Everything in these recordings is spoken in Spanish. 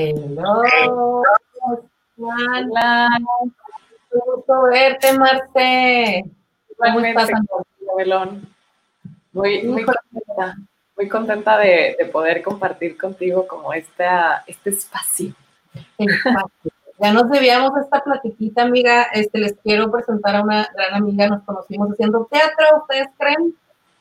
Hello. Hola. Qué gusto verte, Marce. ¿Cómo estás, Muy, muy contenta, muy contenta de, de, poder compartir contigo como esta, este espacio. Ya nos debíamos esta platiquita, amiga. Este, les quiero presentar a una gran amiga. Nos conocimos haciendo teatro, ¿ustedes creen?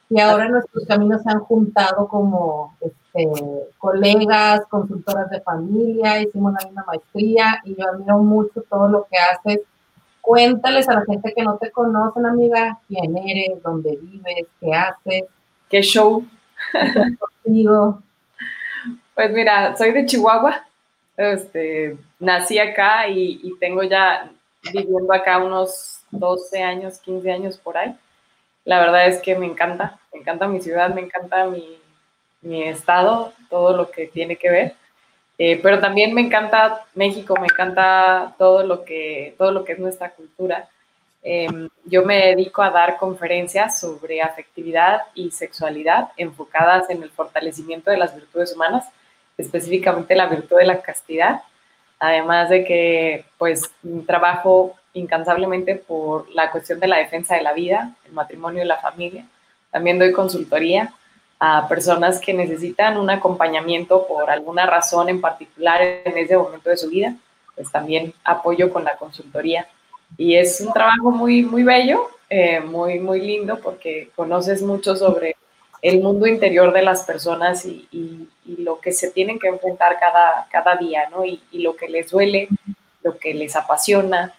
Y ahora nuestros caminos se han juntado como este, colegas, consultoras de familia, hicimos la misma maestría y yo admiro mucho todo lo que haces. Cuéntales a la gente que no te conocen, amiga, quién eres, dónde vives, qué haces. ¿Qué show? contigo. Pues mira, soy de Chihuahua, este, nací acá y, y tengo ya viviendo acá unos 12 años, 15 años por ahí. La verdad es que me encanta, me encanta mi ciudad, me encanta mi, mi estado, todo lo que tiene que ver. Eh, pero también me encanta México, me encanta todo lo que, todo lo que es nuestra cultura. Em, yo me dedico a dar conferencias sobre afectividad y sexualidad enfocadas en el fortalecimiento de las virtudes humanas, específicamente la virtud de la castidad, además de que pues trabajo incansablemente por la cuestión de la defensa de la vida, el matrimonio y la familia. También doy consultoría a personas que necesitan un acompañamiento por alguna razón en particular en ese momento de su vida, pues también apoyo con la consultoría. Y es un trabajo muy, muy bello, eh, muy, muy lindo, porque conoces mucho sobre el mundo interior de las personas y, y, lo que se tienen que enfrentar cada, cada día, ¿no? Y, y, lo que les duele, lo que les apasiona,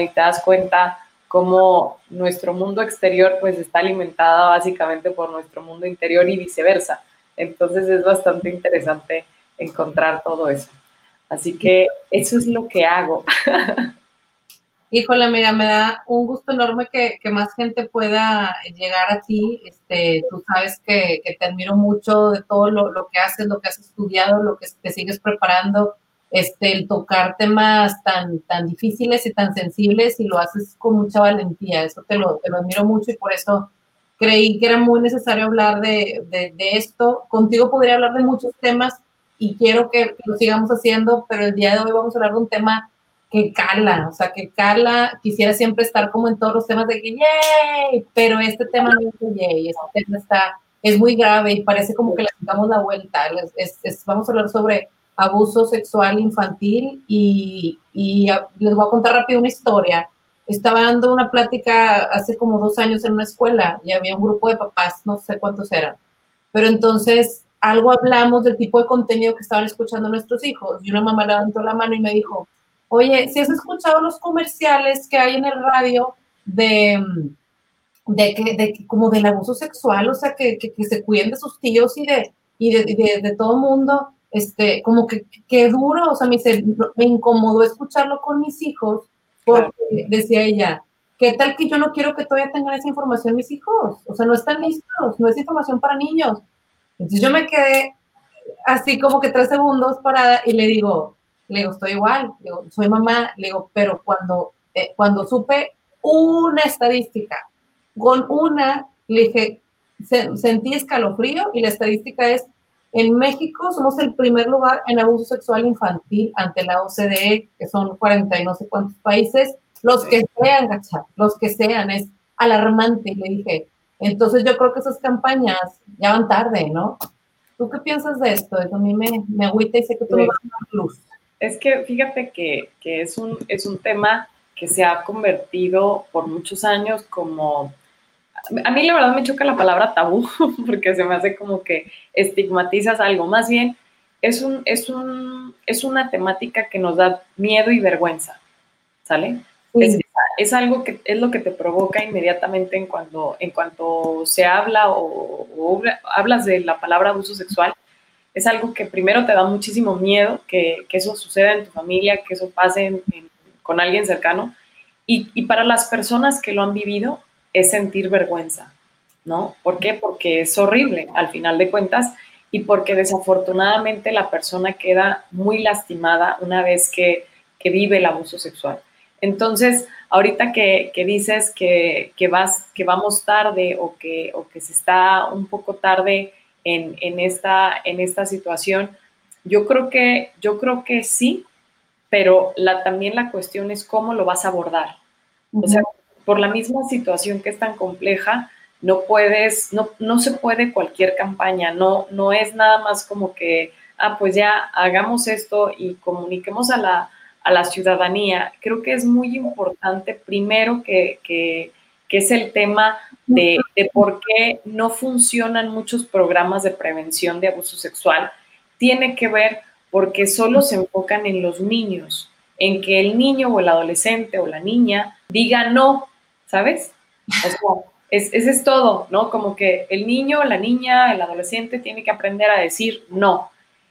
Y te das cuenta cómo nuestro mundo exterior pues está alimentada básicamente por nuestro mundo interior y viceversa. Entonces es bastante interesante encontrar todo eso. Así que eso es lo que hago. Híjole, amiga, me da un gusto enorme que, más gente pueda llegar a ti. Este, tú sabes que, te admiro mucho de todo lo, lo, que haces, lo que has estudiado, lo que te sigues preparando este, el tocar temas tan, tan difíciles y tan sensibles y lo haces con mucha valentía. Eso te lo, te lo admiro mucho y por eso creí que era muy necesario hablar de, de, esto. Contigo podría hablar de muchos temas y quiero que, lo sigamos haciendo, pero el día de hoy vamos a hablar de un tema que cala, o sea, que cala, quisiera siempre estar como en todos los temas de que, yay, pero este tema no es de yay, este tema está, es muy grave y parece como que le damos la vuelta. vamos a hablar sobre abuso sexual infantil y, les voy a contar rápido una historia. Estaba dando una plática hace como dos años en una escuela y había un grupo de papás, no sé cuántos eran, pero entonces algo hablamos del tipo de contenido que estaban escuchando nuestros hijos y una mamá levantó la mano y me dijo, oye, si has escuchado los comerciales que hay en el radio de, de, que, de como del abuso sexual, o sea, que, que, se cuiden de sus tíos y de, y de, de, de todo mundo este, como que, que duro, o sea, me, me incomodó escucharlo con mis hijos, porque decía ella, ¿qué tal que yo no quiero que todavía tengan esa información mis hijos? O sea, no están listos, no es información para niños. Entonces yo me quedé así como que tres segundos parada y le digo, le digo, estoy igual, le digo, soy mamá, le digo, pero cuando, eh, cuando supe una estadística, con una, le dije, sentí escalofrío y la estadística es en México somos el primer lugar en abuso sexual infantil ante la OCDE, que son 40 y no sé cuántos países, los que sean, los que sean, es alarmante, le dije. Entonces yo creo que esas campañas ya van tarde, ¿no? ¿Tú qué piensas de esto? Eso a mí me, me agüita y sé que tú me vas a dar luz. Es que fíjate que, que, es, un, es un tema que se ha convertido por muchos años como a mí la verdad me choca la palabra tabú, porque se me hace como que estigmatizas algo. Más bien, es, un, es, un, es una temática que nos da miedo y vergüenza, ¿sale? Es, algo que es lo que te provoca inmediatamente en cuanto, en cuanto se habla o, hablas de la palabra abuso sexual. Es algo que primero te da muchísimo miedo que, que eso suceda en tu familia, que eso pase con alguien cercano. Y, y para las personas que lo han vivido, es sentir vergüenza, ¿no? ¿Por qué? Porque es horrible al final de cuentas y porque desafortunadamente la persona queda muy lastimada una vez que, vive el abuso sexual. Entonces, ahorita que, dices que, vas, que vamos tarde o que, o que se está un poco tarde en, esta, en esta situación, yo creo, que, yo creo que sí, pero también la cuestión es cómo lo vas a abordar. O sea, por la misma situación que es tan compleja, no puedes, no, no se puede cualquier campaña, no, no es nada más como que, ah, pues ya hagamos esto y comuniquemos a la, a la ciudadanía. Creo que es muy importante, primero, que, que, que es el tema de, de, por qué no funcionan muchos programas de prevención de abuso sexual. Tiene que ver porque solo se enfocan en los niños, en que el niño o el adolescente o la niña diga no, ¿sabes? O ese es todo, ¿no? Como que el niño, la niña, el adolescente tiene que aprender a decir no.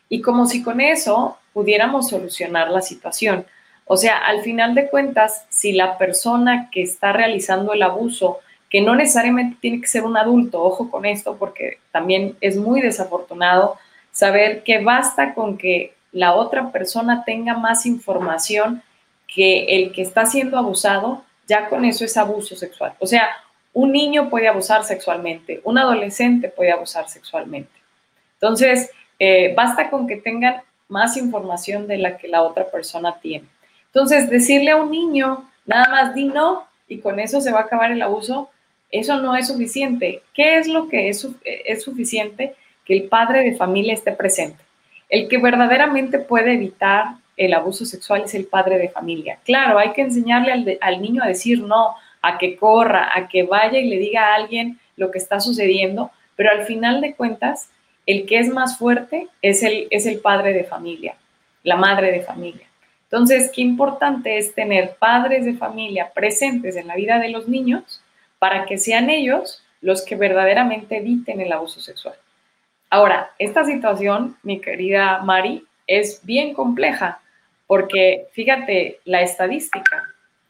Y como si con eso pudiéramos solucionar la situación. O sea, al final de cuentas, si la persona que está realizando el abuso, que no necesariamente tiene que ser un adulto, ojo con esto, porque también es muy desafortunado saber que basta con que la otra persona tenga más información que el que está siendo abusado, ya con eso es abuso sexual. O sea, un niño puede abusar sexualmente, un adolescente puede abusar sexualmente. Entonces, eh, basta con que tengan más información de la que la otra persona tiene. Entonces, decirle a un niño, nada más di no y con eso se va a acabar el abuso, eso no es suficiente. ¿Qué es lo que es, es suficiente? Que el padre de familia esté presente. El que verdaderamente puede evitar el abuso sexual es el padre de familia. Claro, hay que enseñarle al, niño a decir no, a que corra, a que vaya y le diga a alguien lo que está sucediendo, pero al final de cuentas, el que es más fuerte es el, es el padre de familia, la madre de familia. Entonces, qué importante es tener padres de familia presentes en la vida de los niños para que sean ellos los que verdaderamente eviten el abuso sexual. Ahora, esta situación, mi querida Mari, es bien compleja porque fíjate la estadística.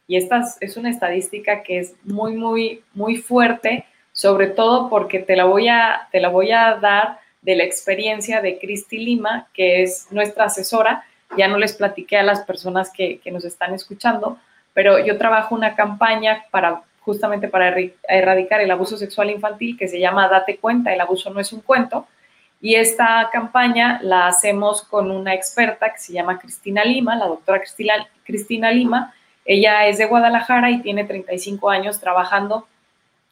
Y esta es una estadística que es muy, muy, muy fuerte, sobre todo porque te la voy a, te la voy a dar de la experiencia de Cristi Lima, que es nuestra asesora. Ya no les platiqué a las personas que, que nos están escuchando, pero yo trabajo una campaña para justamente para erradicar el abuso sexual infantil que se llama Date cuenta, el abuso no es un cuento. Y esta campaña la hacemos con una experta que se llama Cristina Lima, la doctora Cristina, Lima, ella es de Guadalajara y tiene 35 años trabajando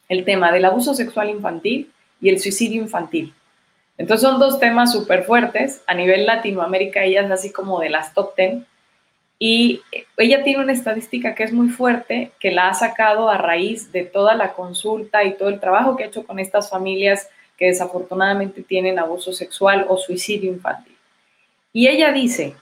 el tema del abuso sexual infantil y el suicidio infantil. Entonces son dos temas súper fuertes. A nivel Latinoamérica ella es así como de las top 10. Y ella tiene una estadística que es muy fuerte, que la ha sacado a raíz de toda la consulta y todo el trabajo que ha hecho con estas familias que desafortunadamente tienen abuso sexual o suicidio infantil. Y ella dice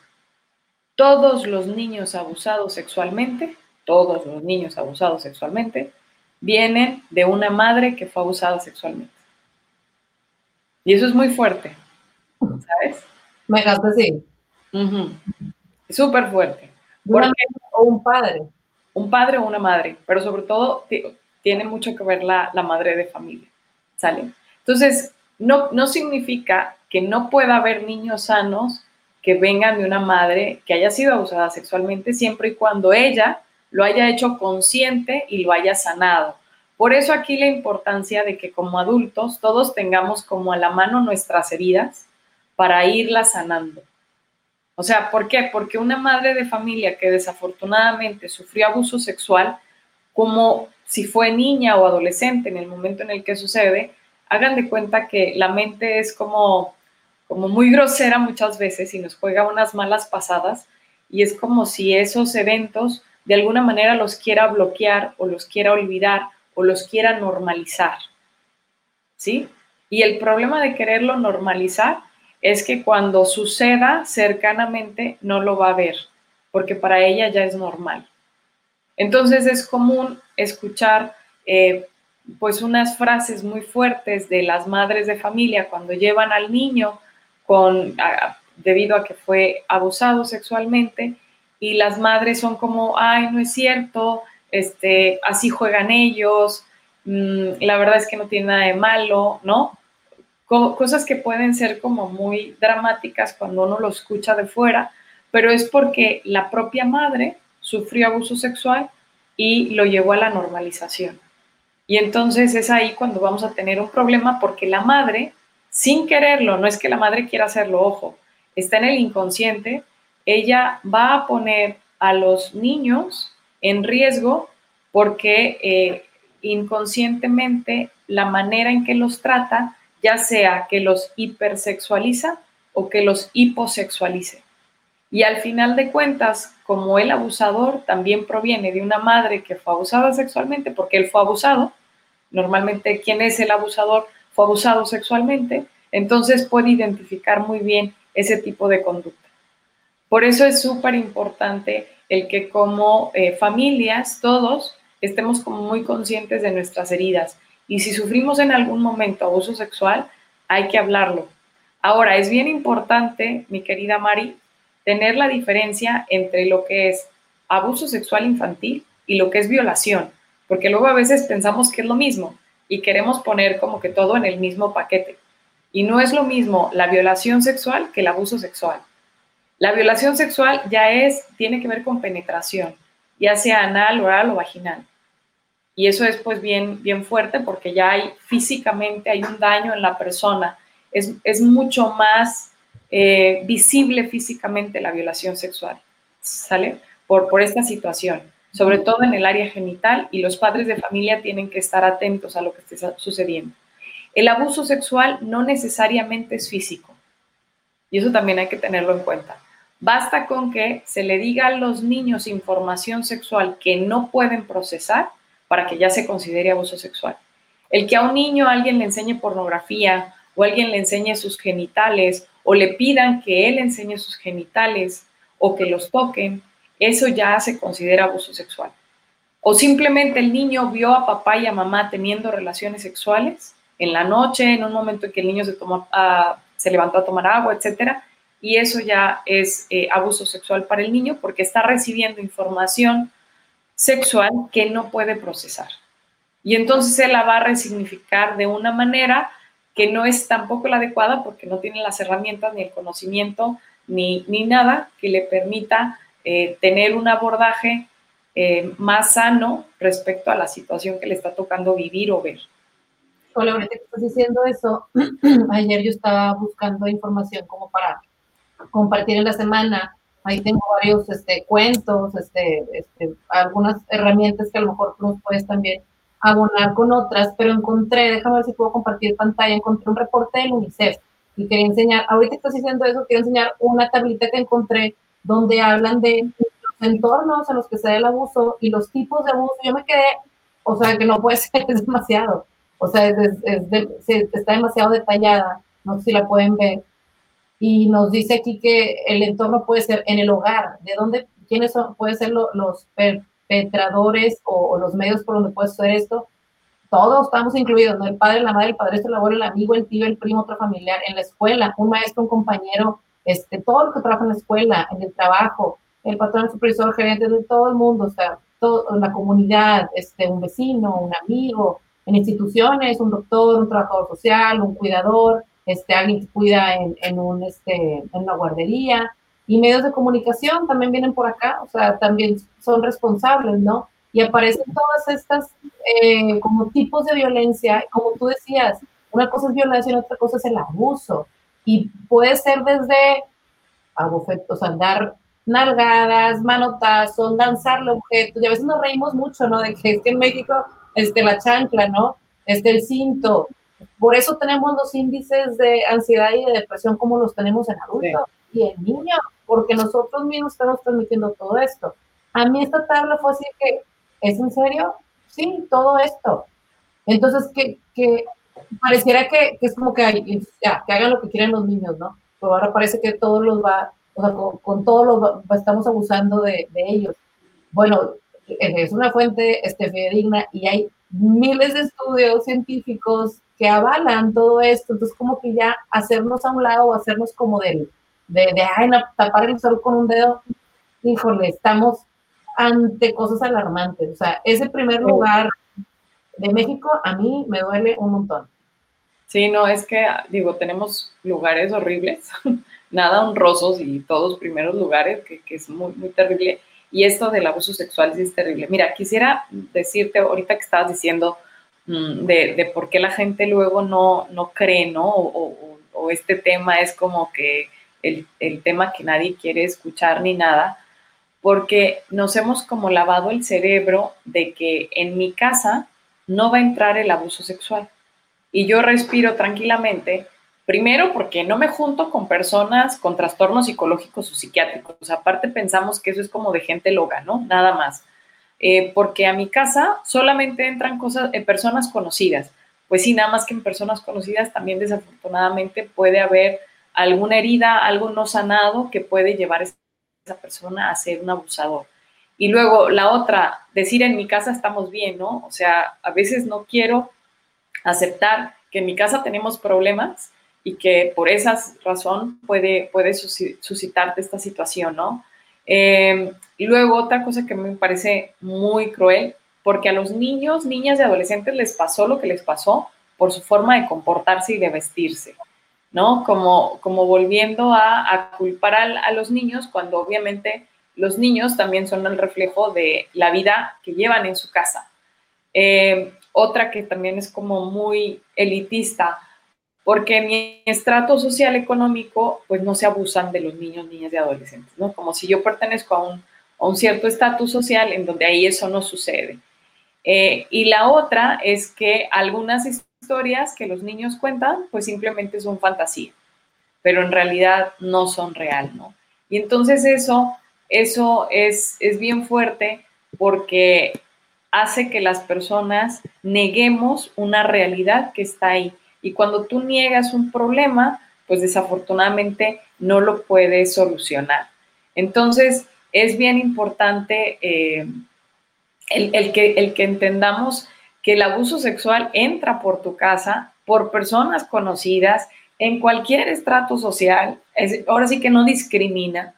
todos los niños abusados sexualmente, todos los niños abusados sexualmente, vienen de una madre que fue abusada sexualmente. Y eso es muy fuerte, ¿sabes? Me encanta, sí. Súper fuerte. o un padre. Un padre o una madre, pero sobre todo tiene mucho que ver la, la madre de familia, ¿sale? Entonces, no, no significa que no pueda haber niños sanos que vengan de una madre que haya sido abusada sexualmente siempre y cuando ella lo haya hecho consciente y lo haya sanado. Por eso aquí la importancia de que como adultos todos tengamos como a la mano nuestras heridas para irlas sanando. O sea, ¿por qué? Porque una madre de familia que desafortunadamente sufrió abuso sexual, como si fue niña o adolescente en el momento en el que sucede, hagan de cuenta que la mente es como como muy grosera muchas veces y nos juega unas malas pasadas y es como si esos eventos de alguna manera los quiera bloquear o los quiera olvidar o los quiera normalizar. ¿Sí? Y el problema de quererlo normalizar es que cuando suceda cercanamente no lo va a ver, porque para ella ya es normal. Entonces es común escuchar eh, pues unas frases muy fuertes de las madres de familia cuando llevan al niño con, debido a que fue abusado sexualmente y las madres son como, ay, no es cierto, este, así juegan ellos, mm, la verdad es que no tiene nada de malo, ¿no? cosas que pueden ser como muy dramáticas cuando uno lo escucha de fuera, pero es porque la propia madre sufrió abuso sexual y lo llevó a la normalización. Y entonces es ahí cuando vamos a tener un problema porque la madre, sin quererlo, no es que la madre quiera hacerlo, ojo, está en el inconsciente, ella va a poner a los niños en riesgo porque eh, inconscientemente la manera en que los trata, ya sea que los hipersexualiza o que los hiposexualice. Y al final de cuentas, como el abusador también proviene de una madre que fue abusada sexualmente, porque él fue abusado, normalmente quien es el abusador fue abusado sexualmente, entonces puede identificar muy bien ese tipo de conducta. Por eso es súper importante el que como eh, familias, todos, estemos muy conscientes de nuestras heridas. Y si sufrimos en algún momento abuso sexual, hay que hablarlo. Ahora, es bien importante, mi querida Mari, tener la diferencia entre lo que es abuso sexual infantil y lo que es violación, porque luego a veces pensamos que es lo mismo y queremos poner como que todo en el mismo paquete. Y no es lo mismo la violación sexual que el abuso sexual. La violación sexual ya es, tiene que ver con penetración, ya sea anal, oral o vaginal. Y eso es pues bien, bien fuerte porque ya hay físicamente, hay un daño en la persona. Es, es mucho más eh, visible físicamente la violación sexual, ¿sale? Por, por esta situación, sobre todo en el área genital y los padres de familia tienen que estar atentos a lo que está sucediendo. El abuso sexual no necesariamente es físico y eso también hay que tenerlo en cuenta. Basta con que se le diga a los niños información sexual que no pueden procesar para que ya se considere abuso sexual. El que a un niño alguien le enseñe pornografía o alguien le enseñe sus genitales o le pidan que él enseñe sus genitales o que los toquen, eso ya se considera abuso sexual. O simplemente el niño vio a papá y a mamá teniendo relaciones sexuales en la noche, en un momento en que el niño se, tomó, ah, se levantó a tomar agua, etc. Y eso ya es eh, abuso sexual para el niño porque está recibiendo información sexual que no puede procesar. Y entonces él la va a resignificar de una manera que no es tampoco la adecuada porque no tiene las herramientas ni el conocimiento ni, ni nada que le permita eh, tener un abordaje eh, más sano respecto a la situación que le está tocando vivir o ver. Hola, ahorita que estás diciendo eso, ayer yo estaba buscando información como para compartir en la semana. Ahí tengo varios este, cuentos, este, este, algunas herramientas que a lo mejor tú puedes también abonar con otras, pero encontré, déjame ver si puedo compartir pantalla, encontré un reporte del UNICEF y quería enseñar, ahorita estás diciendo eso, quiero enseñar una tablita que encontré donde hablan de los entornos en los que se da el abuso y los tipos de abuso. Yo me quedé, o sea, que no puede ser, es demasiado, o sea, está demasiado detallada, no sé si la pueden ver. Y nos dice aquí que el entorno puede ser en el hogar, de dónde, quiénes son, pueden ser los, los perpetradores o, los medios por donde puede ser esto, todos estamos incluidos, ¿no? El padre, la madre, el padre, el abuelo, el amigo, el tío, el primo, otro familiar, en la escuela, un maestro, un compañero, este, todo lo que trabaja en la escuela, en el trabajo, el patrón, el supervisor, el gerente, de todo el mundo, o sea, toda la comunidad, este, un vecino, un amigo, en instituciones, un doctor, un trabajador social, un cuidador, este, alguien que cuida en, en un, este, en una guardería, y medios de comunicación también vienen por acá, o sea, también son responsables, ¿no? Y aparecen todas estas eh, como tipos de violencia, como tú decías, una cosa es violación, otra cosa es el abuso. Y puede ser desde abofetos, andar nalgadas, manotazos, lanzarle objetos. Y a veces nos reímos mucho, ¿no? De que es que en México, este, la chancla, ¿no? Este, el cinto. Por eso tenemos los índices de ansiedad y de depresión como los tenemos en adultos y en niños porque nosotros mismos estamos transmitiendo todo esto. A mí esta tabla fue así que, ¿es en serio? sí, todo esto. Entonces, que, que pareciera que, es como que, ya, que hagan lo que quieren los niños, ¿no? Pero ahora parece que todos los va, o sea, con, todos los estamos abusando de, de, ellos. Bueno, es una fuente este, fidedigna y hay miles de estudios científicos que avalan todo esto, entonces como que ya hacernos a un lado o hacernos como del, de, de ay, tapar el sol con un dedo, híjole, estamos ante cosas alarmantes, o sea, ese primer lugar de México a mí me duele un montón. Sí, no, es que, digo, tenemos lugares horribles, nada honrosos y todos primeros lugares, que, es muy, muy terrible. Y esto del abuso sexual sí es terrible. Mira, quisiera decirte ahorita que estabas diciendo mm, de, de, por qué la gente luego no, no cree, ¿no? O, o, este tema es como que el, el, tema que nadie quiere escuchar ni nada, porque nos hemos como lavado el cerebro de que en mi casa no va a entrar el abuso sexual y yo respiro tranquilamente, primero porque no me junto con personas con trastornos psicológicos o psiquiátricos. Aparte pensamos que eso es como de gente loca, ¿no? Nada más. Eh, porque a mi casa solamente entran cosas, eh, personas conocidas. Pues sí, nada más que en personas conocidas también desafortunadamente puede haber alguna herida, algo no sanado que puede llevar a esa persona a ser un abusador. Y luego la otra, decir en mi casa estamos bien, ¿no? O sea, a veces no quiero aceptar que en mi casa tenemos problemas y que por esa razón puede, puede suscitarte esta situación, ¿no? Em, y luego otra cosa que me parece muy cruel, porque a los niños, niñas y adolescentes les pasó lo que les pasó por su forma de comportarse y de vestirse, ¿no? Como, como volviendo a, culpar a, los niños cuando obviamente los niños también son el reflejo de la vida que llevan en su casa. Eh, otra que también es como muy elitista, porque mi estrato social económico, pues no se abusan de los niños, niñas y adolescentes, ¿no? Como si yo pertenezco a un, a un cierto estatus social en donde ahí eso no sucede. Eh, y la otra es que algunas historias que los niños cuentan, pues simplemente son fantasía, pero en realidad no son real, ¿no? Y entonces eso, eso es, es bien fuerte porque hace que las personas neguemos una realidad que está ahí. Y cuando tú niegas un problema, pues desafortunadamente no lo puedes solucionar. Entonces, es bien importante eh, el, que, el que entendamos que el abuso sexual entra por tu casa, por personas conocidas, en cualquier estrato social, ahora sí que no discrimina,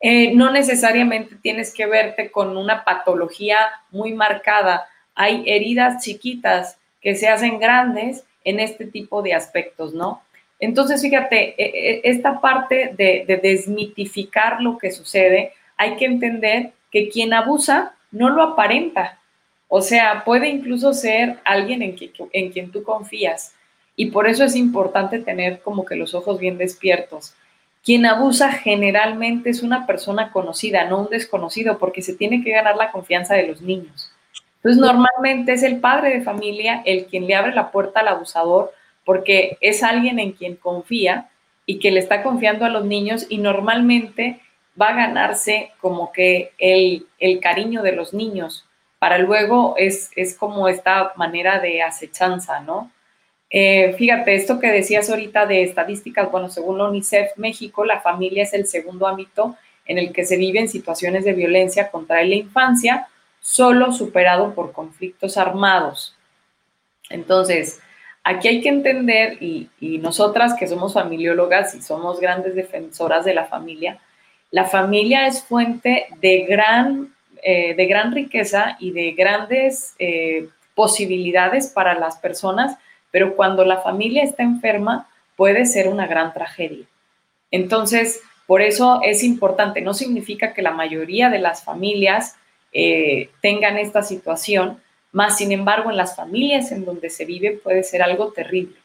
eh, no necesariamente tienes que verte con una patología muy marcada. Hay heridas chiquitas que se hacen grandes en este tipo de aspectos, ¿no? Entonces, fíjate, e, e, esta parte de, desmitificar lo que sucede, hay que entender que quien abusa no lo aparenta. O sea, puede incluso ser alguien en, en quien tú confías. Y por eso es importante tener como que los ojos bien despiertos. Quien abusa generalmente es una persona conocida, no un desconocido, porque se tiene que ganar la confianza de los niños. Entonces, normalmente es el padre de familia el quien le abre la puerta al abusador, porque es alguien en quien confía y que le está confiando a los niños y normalmente va a ganarse como que el, el cariño de los niños. Para luego es, es como esta manera de acechanza, ¿no? Eh, fíjate, esto que decías ahorita de estadísticas, bueno, según UNICEF México, la familia es el segundo ámbito en el que se viven situaciones de violencia contra la infancia, solo superado por conflictos armados. Entonces, aquí hay que entender, y, nosotras que somos familiólogas y somos grandes defensoras de la familia, la familia es fuente de gran, eh, de gran riqueza y de grandes eh, posibilidades para las personas pero cuando la familia está enferma puede ser una gran tragedia. Entonces, por eso es importante, no significa que la mayoría de las familias eh, tengan esta situación, más sin embargo en las familias en donde se vive puede ser algo terrible.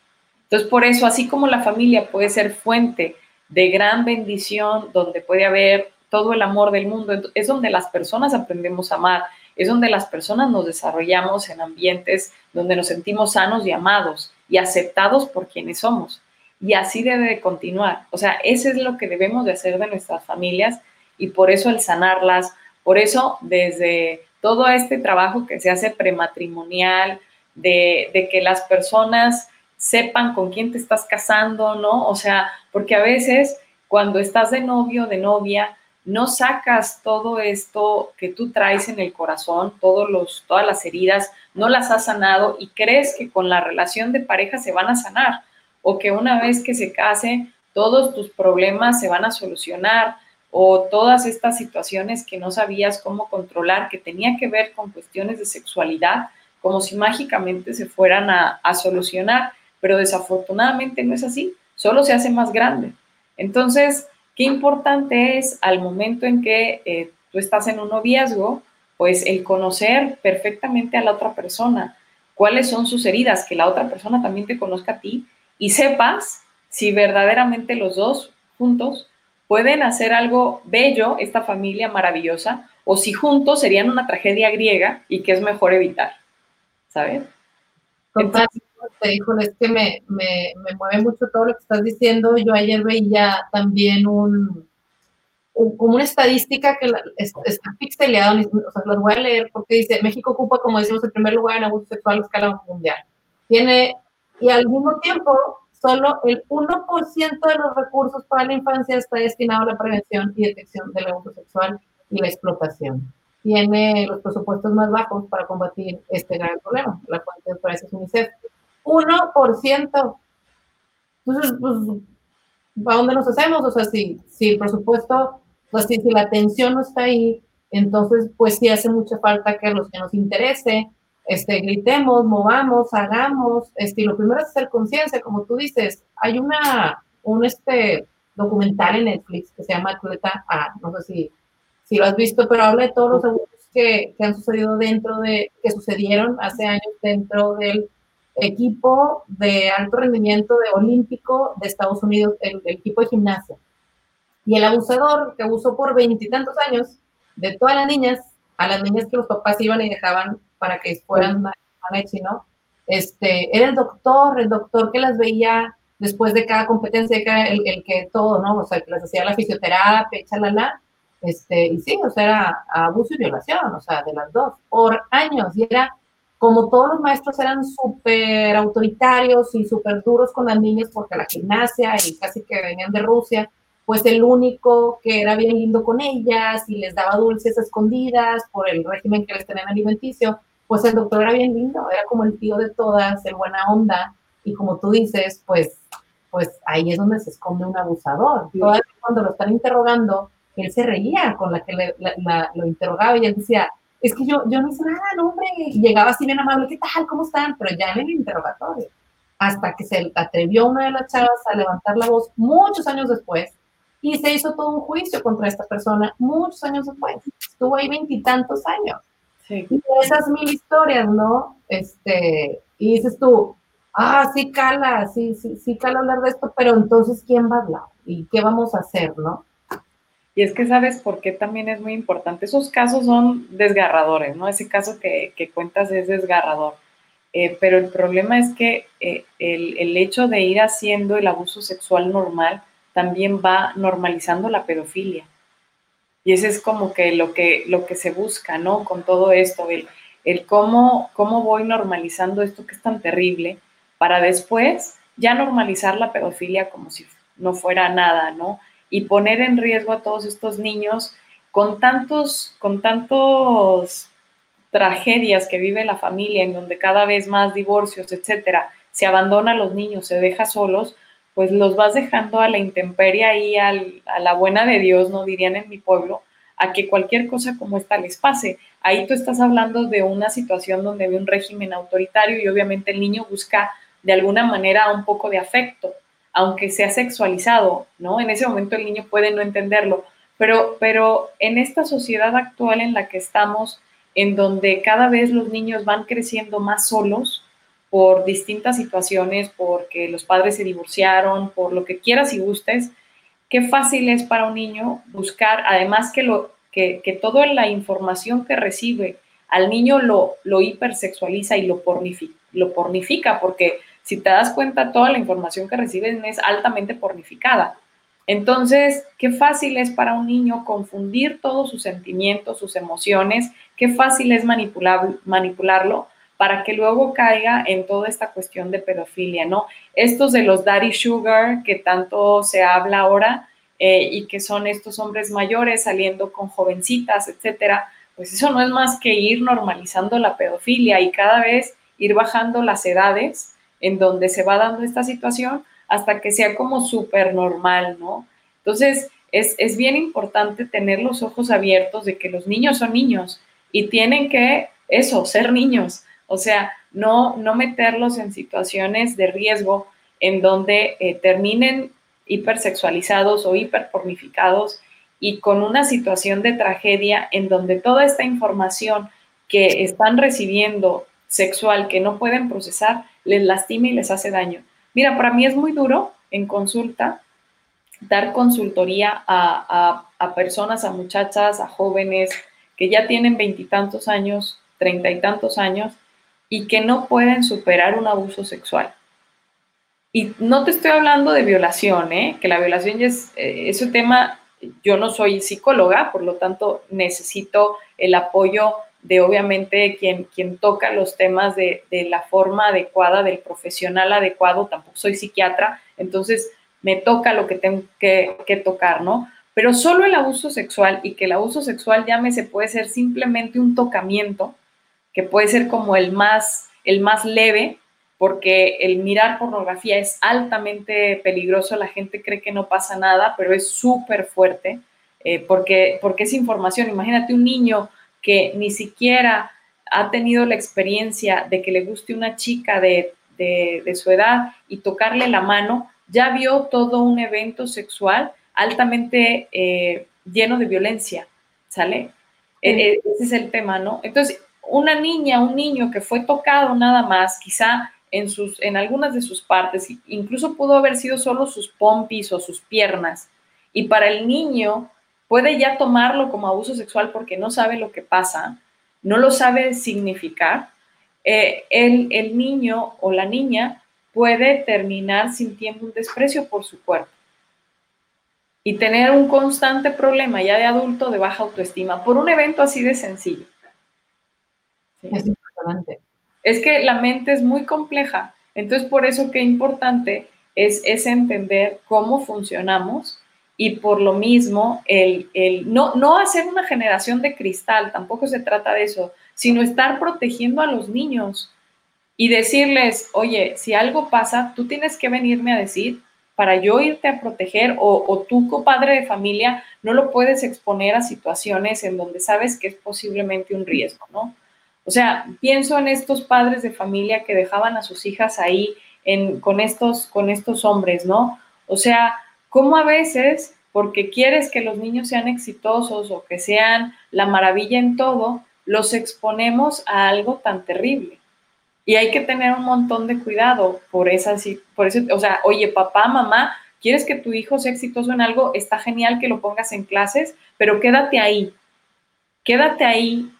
Entonces, por eso, así como la familia puede ser fuente de gran bendición, donde puede haber todo el amor del mundo, es donde las personas aprendemos a amar, es donde las personas nos desarrollamos en ambientes donde nos sentimos sanos y amados y aceptados por quienes somos. Y así debe de continuar. O sea, eso es lo que debemos de hacer de nuestras familias y por eso el sanarlas, por eso desde todo este trabajo que se hace prematrimonial, de, de que las personas sepan con quién te estás casando, ¿no? O sea, porque a veces cuando estás de novio, de novia, no sacas todo esto que tú traes en el corazón, todos los, todas las heridas, no las has sanado y crees que con la relación de pareja se van a sanar o que una vez que se case todos tus problemas se van a solucionar o todas estas situaciones que no sabías cómo controlar, que tenía que ver con cuestiones de sexualidad, como si mágicamente se fueran a, solucionar, pero desafortunadamente no es así, solo se hace más grande. Entonces, qué importante es al momento en que eh, tú estás en un noviazgo, pues el conocer perfectamente a la otra persona, cuáles son sus heridas, que la otra persona también te conozca a ti y sepas si verdaderamente los dos juntos pueden hacer algo bello, esta familia maravillosa, o si juntos serían una tragedia griega y que es mejor evitar, ¿sabes? Totalmente, híjole, es que me, me, me, mueve mucho todo lo que estás diciendo. Yo ayer veía también un, como una estadística que está pixeleada, o sea, los voy a leer porque dice, México ocupa, como decimos, el primer lugar en abuso sexual a escala mundial. Tiene, y al mismo tiempo, solo el 1% de los recursos para la infancia está destinado a la prevención y detección del abuso sexual y la explotación. Tiene los presupuestos más bajos para combatir este gran problema. La eso es UNICEF. 1%. Entonces, pues, ¿para dónde nos hacemos? O sea, si, si el presupuesto, pues si, si la atención no está ahí, entonces, pues sí hace mucha falta que a los que nos interese este, gritemos, movamos, hagamos, este, lo primero es hacer conciencia, como tú dices, hay una, un este, documental en Netflix que se llama Atleta A, no sé si, si lo has visto, pero habla de todos los abusos que, que han sucedido dentro de, que sucedieron hace años dentro del equipo de alto rendimiento de olímpico de Estados Unidos, el, equipo de gimnasia. Y el abusador que abusó por veintitantos años de todas las niñas, a las niñas que los papás iban y dejaban para que fueran Manexi, ¿no? Este, era el doctor, el doctor que las veía después de cada competencia, el, el que todo, ¿no? O sea, que les hacía la fisioterapia, la este, y sí, o sea, era abuso y violación, o sea, de las dos, por años, y era como todos los maestros eran súper autoritarios y súper duros con las niñas porque la gimnasia y casi que venían de Rusia, pues el único que era bien lindo con ellas y les daba dulces escondidas por el régimen que les tenían alimenticio, pues el doctor era bien lindo, era como el tío de todas, el buena onda, y como tú dices, pues, pues ahí es donde se esconde un abusador. Todavía cuando lo están interrogando, él se reía con la que lo interrogaba y él decía, es que yo, yo no hice nada, no, hombre, y llegaba así bien amable, ¿qué tal? ¿Cómo están? Pero ya en el interrogatorio, hasta que se atrevió una de las chavas a levantar la voz muchos años después, y se hizo todo un juicio contra esta persona muchos años después. Estuvo ahí veintitantos años. Y esas mil historias, ¿no? Este, y dices tú, ah, sí cala, sí, sí, sí cala hablar de esto, pero entonces, ¿quién va a hablar? ¿Y qué vamos a hacer, no? Y es que sabes por qué también es muy importante. Esos casos son desgarradores, ¿no? Ese caso que, que cuentas es desgarrador. Eh, pero el problema es que eh, el, el, hecho de ir haciendo el abuso sexual normal también va normalizando la pedofilia. Y ese es como que lo que, lo que se busca, ¿no? Con todo esto, el, el cómo, cómo voy normalizando esto que es tan terrible para después ya normalizar la pedofilia como si no fuera nada, ¿no? Y poner en riesgo a todos estos niños con tantos, con tantos tragedias que vive la familia, en donde cada vez más divorcios, etcétera, se abandona a los niños, se deja solos, pues los vas dejando a la intemperie y a la buena de Dios, no dirían en mi pueblo, a que cualquier cosa como esta les pase. Ahí tú estás hablando de una situación donde hay un régimen autoritario y obviamente el niño busca de alguna manera un poco de afecto, aunque sea sexualizado, ¿no? En ese momento el niño puede no entenderlo, pero, pero en esta sociedad actual en la que estamos, en donde cada vez los niños van creciendo más solos, por distintas situaciones, porque los padres se divorciaron, por lo que quieras y gustes, qué fácil es para un niño buscar, además que, lo, que, que toda la información que recibe al niño lo, lo hipersexualiza y lo pornifica, lo pornifica, porque si te das cuenta, toda la información que reciben es altamente pornificada. Entonces, qué fácil es para un niño confundir todos sus sentimientos, sus emociones, qué fácil es manipularlo para que luego caiga en toda esta cuestión de pedofilia, ¿no? Estos de los daddy sugar que tanto se habla ahora eh, y que son estos hombres mayores saliendo con jovencitas, etcétera, pues eso no es más que ir normalizando la pedofilia y cada vez ir bajando las edades en donde se va dando esta situación hasta que sea como súper normal, ¿no? Entonces, es, es bien importante tener los ojos abiertos de que los niños son niños y tienen que, eso, ser niños. O sea, no, no meterlos en situaciones de riesgo en donde eh, terminen hipersexualizados o hiperpornificados y con una situación de tragedia en donde toda esta información que están recibiendo sexual que no pueden procesar les lastima y les hace daño. Mira, para mí es muy duro en consulta dar consultoría a, personas, a muchachas, a jóvenes que ya tienen veintitantos años, treinta y tantos años y que no pueden superar un abuso sexual. Y no te estoy hablando de violación, ¿eh? que la violación ya es, eh, un tema, yo no soy psicóloga, por lo tanto necesito el apoyo de obviamente quien, quien toca los temas de, la forma adecuada, del profesional adecuado, tampoco soy psiquiatra, entonces me toca lo que tengo que, que, tocar, ¿no? Pero solo el abuso sexual y que el abuso sexual llámese puede ser simplemente un tocamiento, que puede ser como el más, el más leve, porque el mirar pornografía es altamente peligroso, la gente cree que no pasa nada, pero es súper fuerte, eh, porque, porque es información. Imagínate un niño que ni siquiera ha tenido la experiencia de que le guste una chica de, su edad y tocarle la mano, ya vio todo un evento sexual altamente eh, lleno de violencia, ¿sale? E, e, ese es el tema, ¿no? Entonces, una niña, un niño que fue tocado nada más, quizá en, sus, en algunas de sus partes, incluso pudo haber sido solo sus pompis o sus piernas, y para el niño puede ya tomarlo como abuso sexual porque no sabe lo que pasa, no lo sabe significar, eh, el, niño o la niña puede terminar sintiendo un desprecio por su cuerpo y tener un constante problema ya de adulto de baja autoestima por un evento así de sencillo. Es importante. Es que la mente es muy compleja, entonces por eso que importante es, es entender cómo funcionamos y por lo mismo, el, no, no hacer una generación de cristal, tampoco se trata de eso, sino estar protegiendo a los niños y decirles, oye, si algo pasa, tú tienes que venirme a decir para yo irte a proteger o, o tú, copadre de familia, no lo puedes exponer a situaciones en donde sabes que es posiblemente un riesgo, ¿no? O sea, pienso en estos padres de familia que dejaban a sus hijas ahí en, con, estos, con estos hombres, ¿no? O sea, cómo a veces, porque quieres que los niños sean exitosos o que sean la maravilla en todo, los exponemos a algo tan terrible. Y hay que tener un montón de cuidado por esa, por eso, o sea, oye, papá, mamá, quieres que tu hijo sea exitoso en algo, está genial que lo pongas en clases, pero quédate ahí, quédate ahí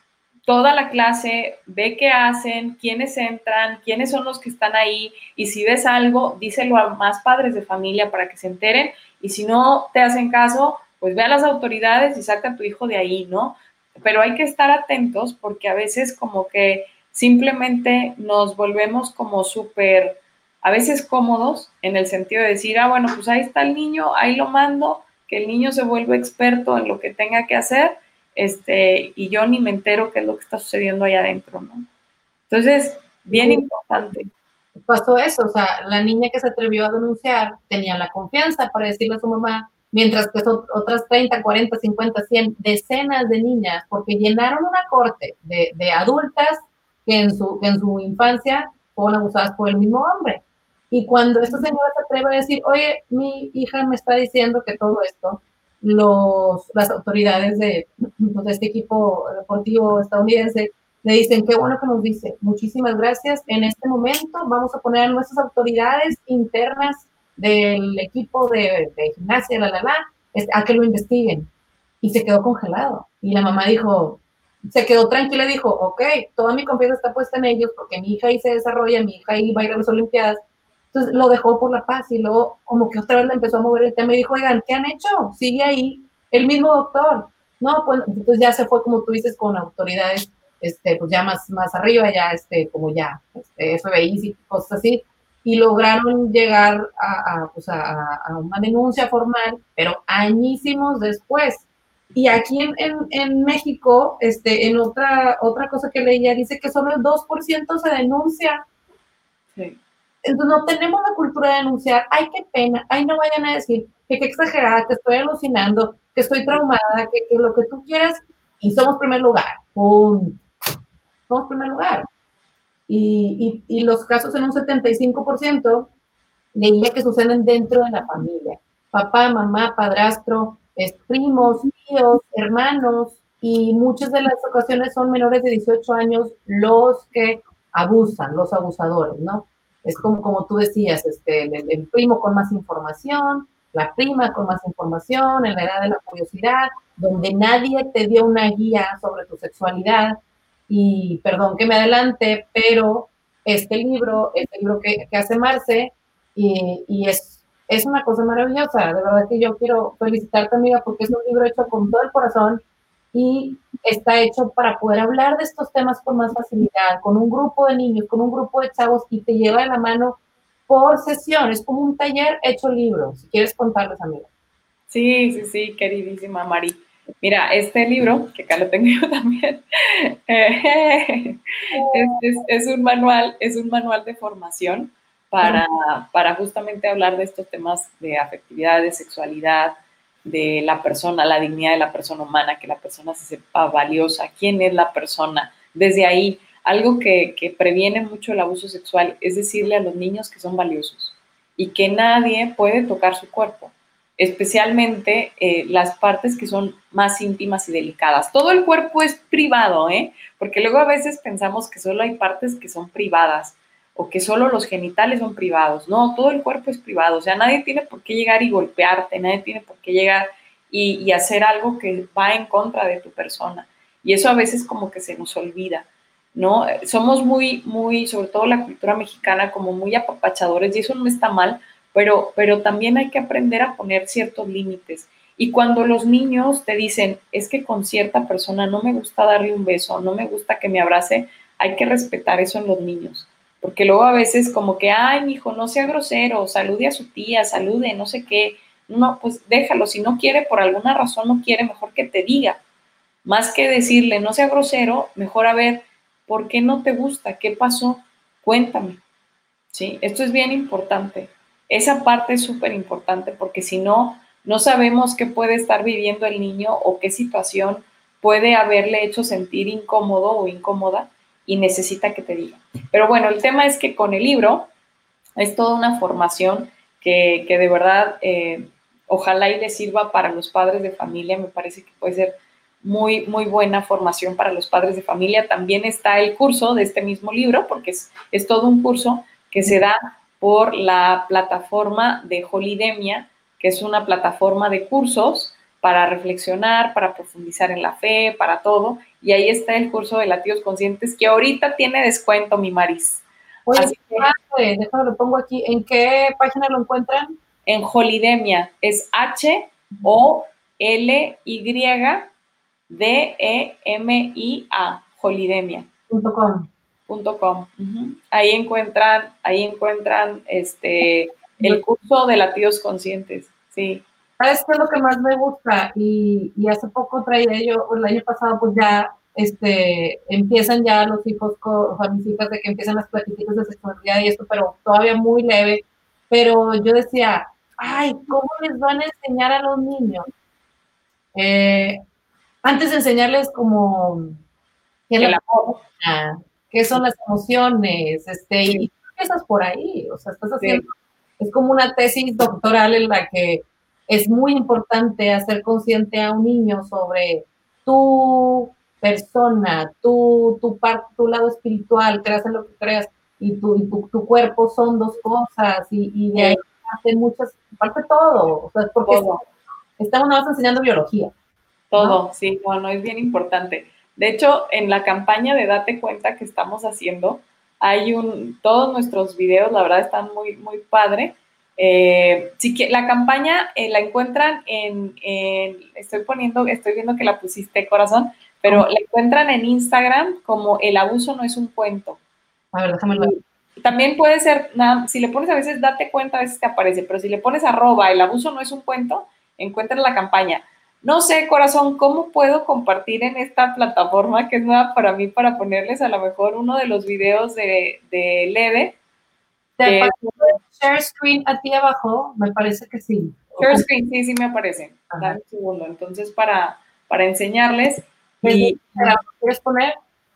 toda la clase, ve qué hacen, quiénes entran, quiénes son los que están ahí y si ves algo, díselo a más padres de familia para que se enteren y si no te hacen caso, pues ve a las autoridades y saca a tu hijo de ahí, ¿no? Pero hay que estar atentos porque a veces como que simplemente nos volvemos como súper, a veces cómodos en el sentido de decir, ah, bueno, pues ahí está el niño, ahí lo mando, que el niño se vuelva experto en lo que tenga que hacer este, y yo ni me entero qué es lo que está sucediendo ahí adentro, ¿no? Entonces, bien importante. Pasó eso, o sea, la niña que se atrevió a denunciar tenía la confianza para decirle a su mamá, mientras que otras 30, 40, 50, 100, decenas de niñas, porque llenaron una corte de, de adultas que en, su, que en su infancia fueron abusadas por el mismo hombre. Y cuando esta señora se atreve a decir, oye, mi hija me está diciendo que todo esto, los, las autoridades de, de este equipo deportivo estadounidense le dicen, qué bueno que nos dice, muchísimas gracias. En este momento vamos a poner a nuestras autoridades internas del equipo de, de gimnasia, la, la, la, a que lo investiguen. Y se quedó congelado. Y la mamá dijo, se quedó tranquila y dijo, ok, toda mi confianza está puesta en ellos porque mi hija ahí se desarrolla, mi hija ahí va a ir a las Olimpiadas, Entonces lo dejó por la paz y luego como que otra vez le empezó a mover el tema y dijo, oigan, ¿qué han hecho? Sigue ahí el mismo doctor. No, pues entonces ya se fue, como tú dices, con autoridades, este, pues ya más, más arriba, ya, este, como ya, este, FBI y cosas así, y lograron llegar a, pues a, a, una denuncia formal, pero añísimos después. Y aquí en, en, en, México, este, en otra, otra cosa que leía, dice que solo el 2% se denuncia. Sí. Entonces no tenemos la cultura de denunciar, ay, qué pena, ay, no vayan a decir que qué exagerada, que estoy alucinando, que estoy traumada, que, lo que tú quieras, y somos primer lugar. ¡Pum! Somos primer lugar. Y, y, y los casos en un 75% leía que suceden dentro de la familia. Papá, mamá, padrastro, primos, tíos, hermanos, y muchas de las ocasiones son menores de 18 años los que abusan, los abusadores, ¿no? Es como, como tú decías, este, el, primo con más información, la prima con más información, en la edad de la curiosidad, donde nadie te dio una guía sobre tu sexualidad. Y perdón que me adelante, pero este libro, este libro que, que hace Marce, y, y, es, es una cosa maravillosa. De verdad que yo quiero felicitarte, amiga, porque es un libro hecho con todo el corazón y está hecho para poder hablar de estos temas con más facilidad, con un grupo de niños, con un grupo de chavos y te lleva de la mano por sesión. Es como un taller hecho libro, si quieres contarles, amiga. Sí, sí, sí, queridísima Mari. Mira, este libro, que acá lo tengo yo también, eh, es, es, un manual, es un manual de formación para, para justamente hablar de estos temas de afectividad, de sexualidad, de la persona, la dignidad de la persona humana, que la persona se sepa valiosa, quién es la persona. Desde ahí, algo que, previene mucho el abuso sexual es decirle a los niños que son valiosos y que nadie puede tocar su cuerpo, especialmente eh, las partes que son más íntimas y delicadas. Todo el cuerpo es privado, ¿eh? Porque luego a veces pensamos que solo hay partes que son privadas o que solo los genitales son privados. No, todo el cuerpo es privado. O sea, nadie tiene por qué llegar y golpearte, nadie tiene por qué llegar y, hacer algo que va en contra de tu persona. Y eso a veces como que se nos olvida, ¿no? Somos muy, muy, sobre todo la cultura mexicana, como muy apapachadores y eso no está mal, pero, pero también hay que aprender a poner ciertos límites. Y cuando los niños te dicen, es que con cierta persona no me gusta darle un beso, no me gusta que me abrace, hay que respetar eso en los niños porque luego a veces como que, ay, mi hijo, no sea grosero, salude a su tía, salude, no sé qué. No, pues déjalo, si no quiere, por alguna razón no quiere, mejor que te diga. Más que decirle, no sea grosero, mejor a ver, ¿por qué no te gusta? ¿Qué pasó? Cuéntame. ¿Sí? Esto es bien importante. Esa parte es súper importante porque si no, no sabemos qué puede estar viviendo el niño o qué situación puede haberle hecho sentir incómodo o incómoda y necesita que te diga. Pero bueno, el tema es que con el libro es toda una formación que, de verdad eh, ojalá y le sirva para los padres de familia. Me parece que puede ser muy, muy buena formación para los padres de familia. También está el curso de este mismo libro, porque es, es todo un curso que se da por la plataforma de Holidemia, que es una plataforma de cursos para reflexionar, para profundizar en la fe, para todo. Y ahí está el curso de latidos conscientes que ahorita tiene descuento, mi Maris. Oye, Así que, déjame lo pongo aquí. ¿En qué página lo encuentran? En Holidemia. Es H-O-L-Y-D-E-M-I-A. Holidemia.com. .com. Ahí encuentran, ahí encuentran este el curso de latidos conscientes. Sí. ¿Sabes qué es lo que más me gusta? Y, y hace poco traía yo, el año pasado, pues ya este, empiezan ya los hijos, con, o sea, mis hijas de que empiezan las pláticas de sexualidad y esto, pero todavía muy leve. Pero yo decía, ay, ¿cómo les van a enseñar a los niños? Eh, antes de enseñarles como amor, qué son las emociones, este, y empiezas por ahí, o sea, estás haciendo, es como una tesis doctoral en la que es muy importante hacer consciente a un niño sobre tu persona, tu, tu, tu lado espiritual, creas en lo que creas, y tu, tu, cuerpo son dos cosas, y, y de ahí parte muchas, parte todo, o sea, porque estamos enseñando biología. Todo, sí, bueno, es bien importante. De hecho, en la campaña de Date cuenta que estamos haciendo, hay un, todos nuestros videos, la verdad, están muy, muy padre. Eh, que la campaña eh, la encuentran en, estoy poniendo, estoy viendo que la pusiste corazón, pero la encuentran en Instagram como el abuso no es un cuento. A ver, déjame ver. También puede ser, nada, si le pones a veces date cuenta, a veces te aparece, pero si le pones arroba, el abuso no es un cuento, encuentra la campaña. No sé, corazón, ¿cómo puedo compartir en esta plataforma que es nueva para mí para ponerles a lo mejor uno de los videos de, de Leve? ¿Te share screen a ti abajo? Me parece que sí. Share screen, sí, sí me aparece. Dame un segundo. Entonces, para, para enseñarles. Y, ¿Quieres poner?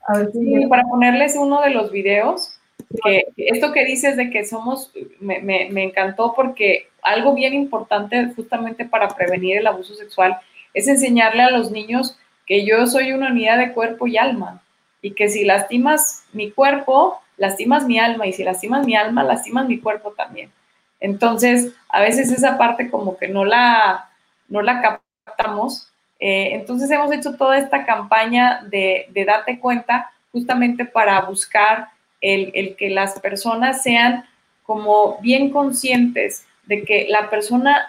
A ver sí, para ponerles uno de los videos. Que esto que dices de que somos, me, me, me encantó porque algo bien importante justamente para prevenir el abuso sexual es enseñarle a los niños que yo soy una unidad de cuerpo y alma y que si lastimas mi cuerpo, lastimas mi alma y si lastimas mi alma, lastimas mi cuerpo también. Entonces, a veces esa parte como que no la, no la captamos. Eh, entonces hemos hecho toda esta campaña de, de date cuenta justamente para buscar el, el que las personas sean como bien conscientes de que la persona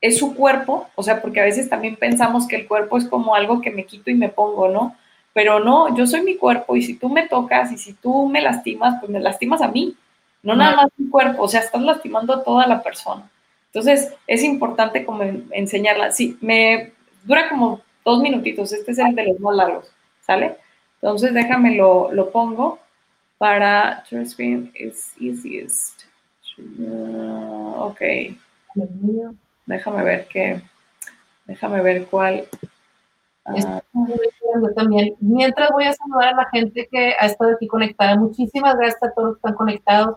es su cuerpo, o sea, porque a veces también pensamos que el cuerpo es como algo que me quito y me pongo, ¿no? Pero no, yo soy mi cuerpo y si tú me tocas y si tú me lastimas, pues me lastimas a mí, no nada más mi cuerpo, o sea, estás lastimando a toda la persona. Entonces, es importante como enseñarla. Sí, me dura como dos minutitos, este es el de los más largos, ¿sale? Entonces, déjame lo, lo pongo para screen is easiest. Uh, ok. Déjame ver qué. Déjame ver cuál. Ah. también. Mientras voy a saludar a la gente que ha estado aquí conectada. Muchísimas gracias a todos los que están conectados.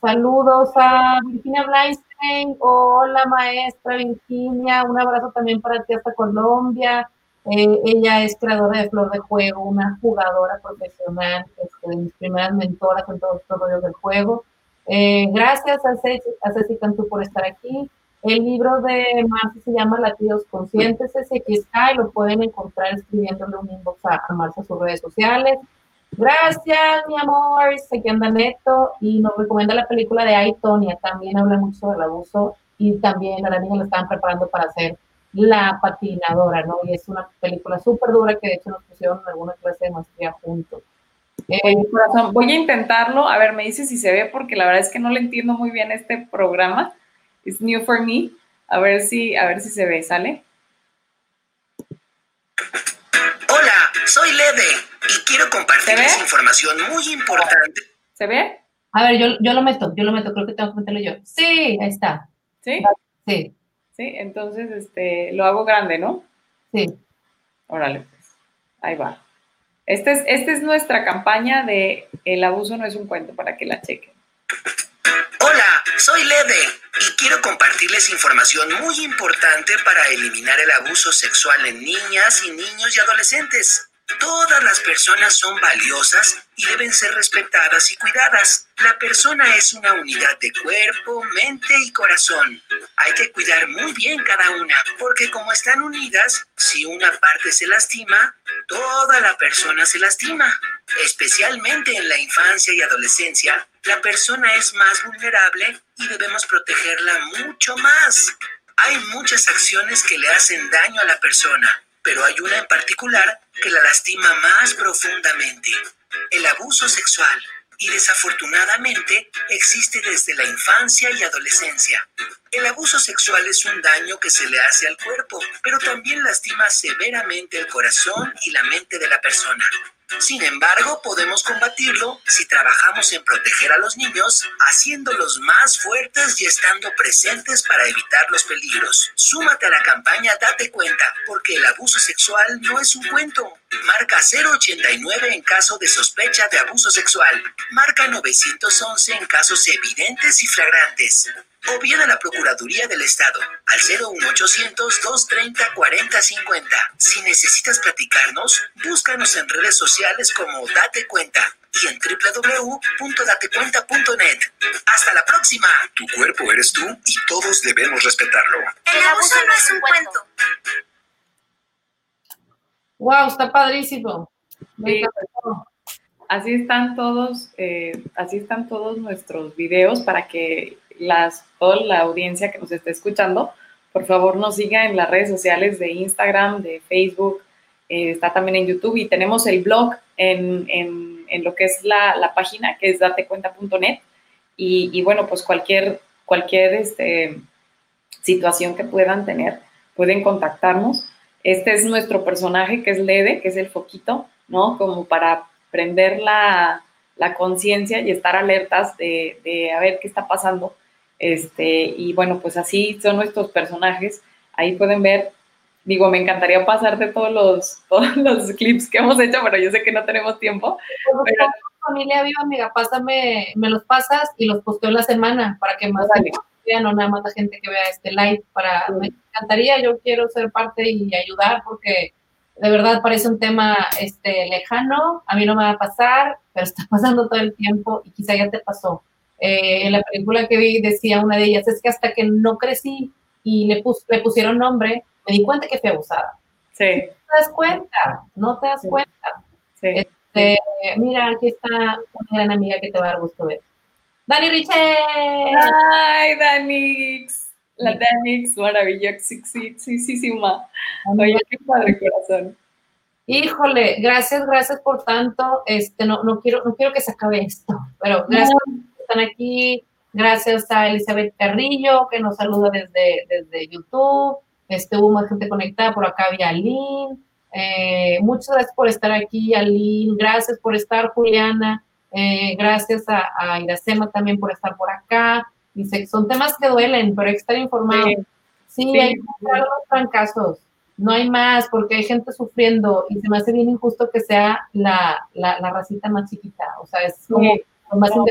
Saludos a Virginia Bleinstein. Hola, maestra Virginia. Un abrazo también para ti hasta Colombia. Eh, ella es creadora de Flor de Juego, una jugadora profesional, este, de mis primeras mentoras en todos los rollos del juego. Eh, gracias a Ceci, a Ceci Cantú por estar aquí. El libro de Marcia se llama Latidos Conscientes, ese aquí está y lo pueden encontrar escribiéndole un inbox a, a Marcia en sus redes sociales. Gracias, mi amor. Aquí anda Neto y nos recomienda la película de Aitonia. También habla mucho del abuso y también a la niña la estaban preparando para hacer la patinadora, ¿no? Y es una película súper dura que de hecho nos pusieron en alguna clase de maestría juntos. Eh, voy a intentarlo. A ver, me dice si se ve, porque la verdad es que no le entiendo muy bien este programa. Es new for me. A ver si, a ver si se ve, ¿sale? Hola, soy Lede y quiero compartirles información muy importante. ¿Se ve? A ver, yo, yo lo meto, yo lo meto, creo que tengo que meterlo yo. Sí, ahí está. ¿Sí? Sí. Sí, entonces este, lo hago grande, ¿no? Sí. Órale, pues. Ahí va. Esta es, esta es nuestra campaña de El abuso no es un cuento, para que la chequen. Soy Lede y quiero compartirles información muy importante para eliminar el abuso sexual en niñas y niños y adolescentes. Todas las personas son valiosas y deben ser respetadas y cuidadas. La persona es una unidad de cuerpo, mente y corazón. Hay que cuidar muy bien cada una, porque como están unidas, si una parte se lastima, toda la persona se lastima. Especialmente en la infancia y adolescencia, la persona es más vulnerable y debemos protegerla mucho más. Hay muchas acciones que le hacen daño a la persona pero hay una en particular que la lastima más profundamente, el abuso sexual. Y desafortunadamente existe desde la infancia y adolescencia. El abuso sexual es un daño que se le hace al cuerpo, pero también lastima severamente el corazón y la mente de la persona. Sin embargo, podemos combatirlo si trabajamos en proteger a los niños, haciéndolos más fuertes y estando presentes para evitar los peligros. Súmate a la campaña Date cuenta, porque el abuso sexual no es un cuento. Marca 089 en caso de sospecha de abuso sexual. Marca 911 en casos evidentes y flagrantes o bien a la Procuraduría del Estado al 01800-230-4050. Si necesitas platicarnos, búscanos en redes sociales como Date Cuenta y en www.datecuenta.net. Hasta la próxima. Tu cuerpo eres tú y todos debemos respetarlo. El abuso no es un cuento. Wow, está padrísimo. así están todos, eh, así están todos nuestros videos para que las, toda la audiencia que nos esté escuchando, por favor nos siga en las redes sociales de Instagram, de Facebook, eh, está también en YouTube y tenemos el blog en, en, lo que es la, la, página, que es datecuenta.net. Y, y, bueno, pues cualquier, cualquier este, situación que puedan tener, pueden contactarnos. Este es nuestro personaje, que es Lede, que es el foquito, ¿no? Como para prender la, la conciencia y estar alertas de, de, a ver qué está pasando. Este, y bueno, pues así son nuestros personajes. Ahí pueden ver, digo, me encantaría pasarte todos los, todos los clips que hemos hecho, pero yo sé que no tenemos tiempo. Pero, familia viva, amiga, pásame, me los pasas y los posteo la semana para que más vean, no nada más la gente que vea este live. Para, Me encantaría, yo quiero ser parte y ayudar porque de verdad parece un tema este, lejano, a mí no me va a pasar, pero está pasando todo el tiempo y quizá ya te pasó. Eh, en la película que vi decía una de ellas, es que hasta que no crecí y le, pus, le pusieron nombre, me di cuenta que fui abusada. Sí. No te das cuenta, no te das cuenta. Sí. Este, mira, aquí está una gran amiga que te va a dar gusto ver. Dani Richel. Ay, Danix. La Danix, maravillosa, sí, sí, sí, sí, sí, ma. Oye, qué padre corazón. Híjole, gracias, gracias por tanto. Este, no, no quiero, no quiero que se acabe esto, pero gracias no. Están aquí. Gracias a Elizabeth Carrillo, que nos saluda desde, desde YouTube. Este, hubo más gente conectada por acá vía Lynn. Eh, muchas gracias por estar aquí, Aline. Gracias por estar, Juliana. Eh, gracias a, a, Iracema también por estar por acá. Dice, son temas que duelen, pero hay que estar informado. Sí, sí, sí. hay que los fracasos. No hay más, porque hay gente sufriendo y se me hace bien injusto que sea la, la, la racita más chiquita. O sea, es como sí. lo más no.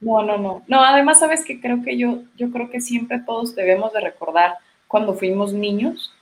No, no, no. No, además, sabes que creo que yo, yo creo que siempre todos debemos de recordar cuando fuimos niños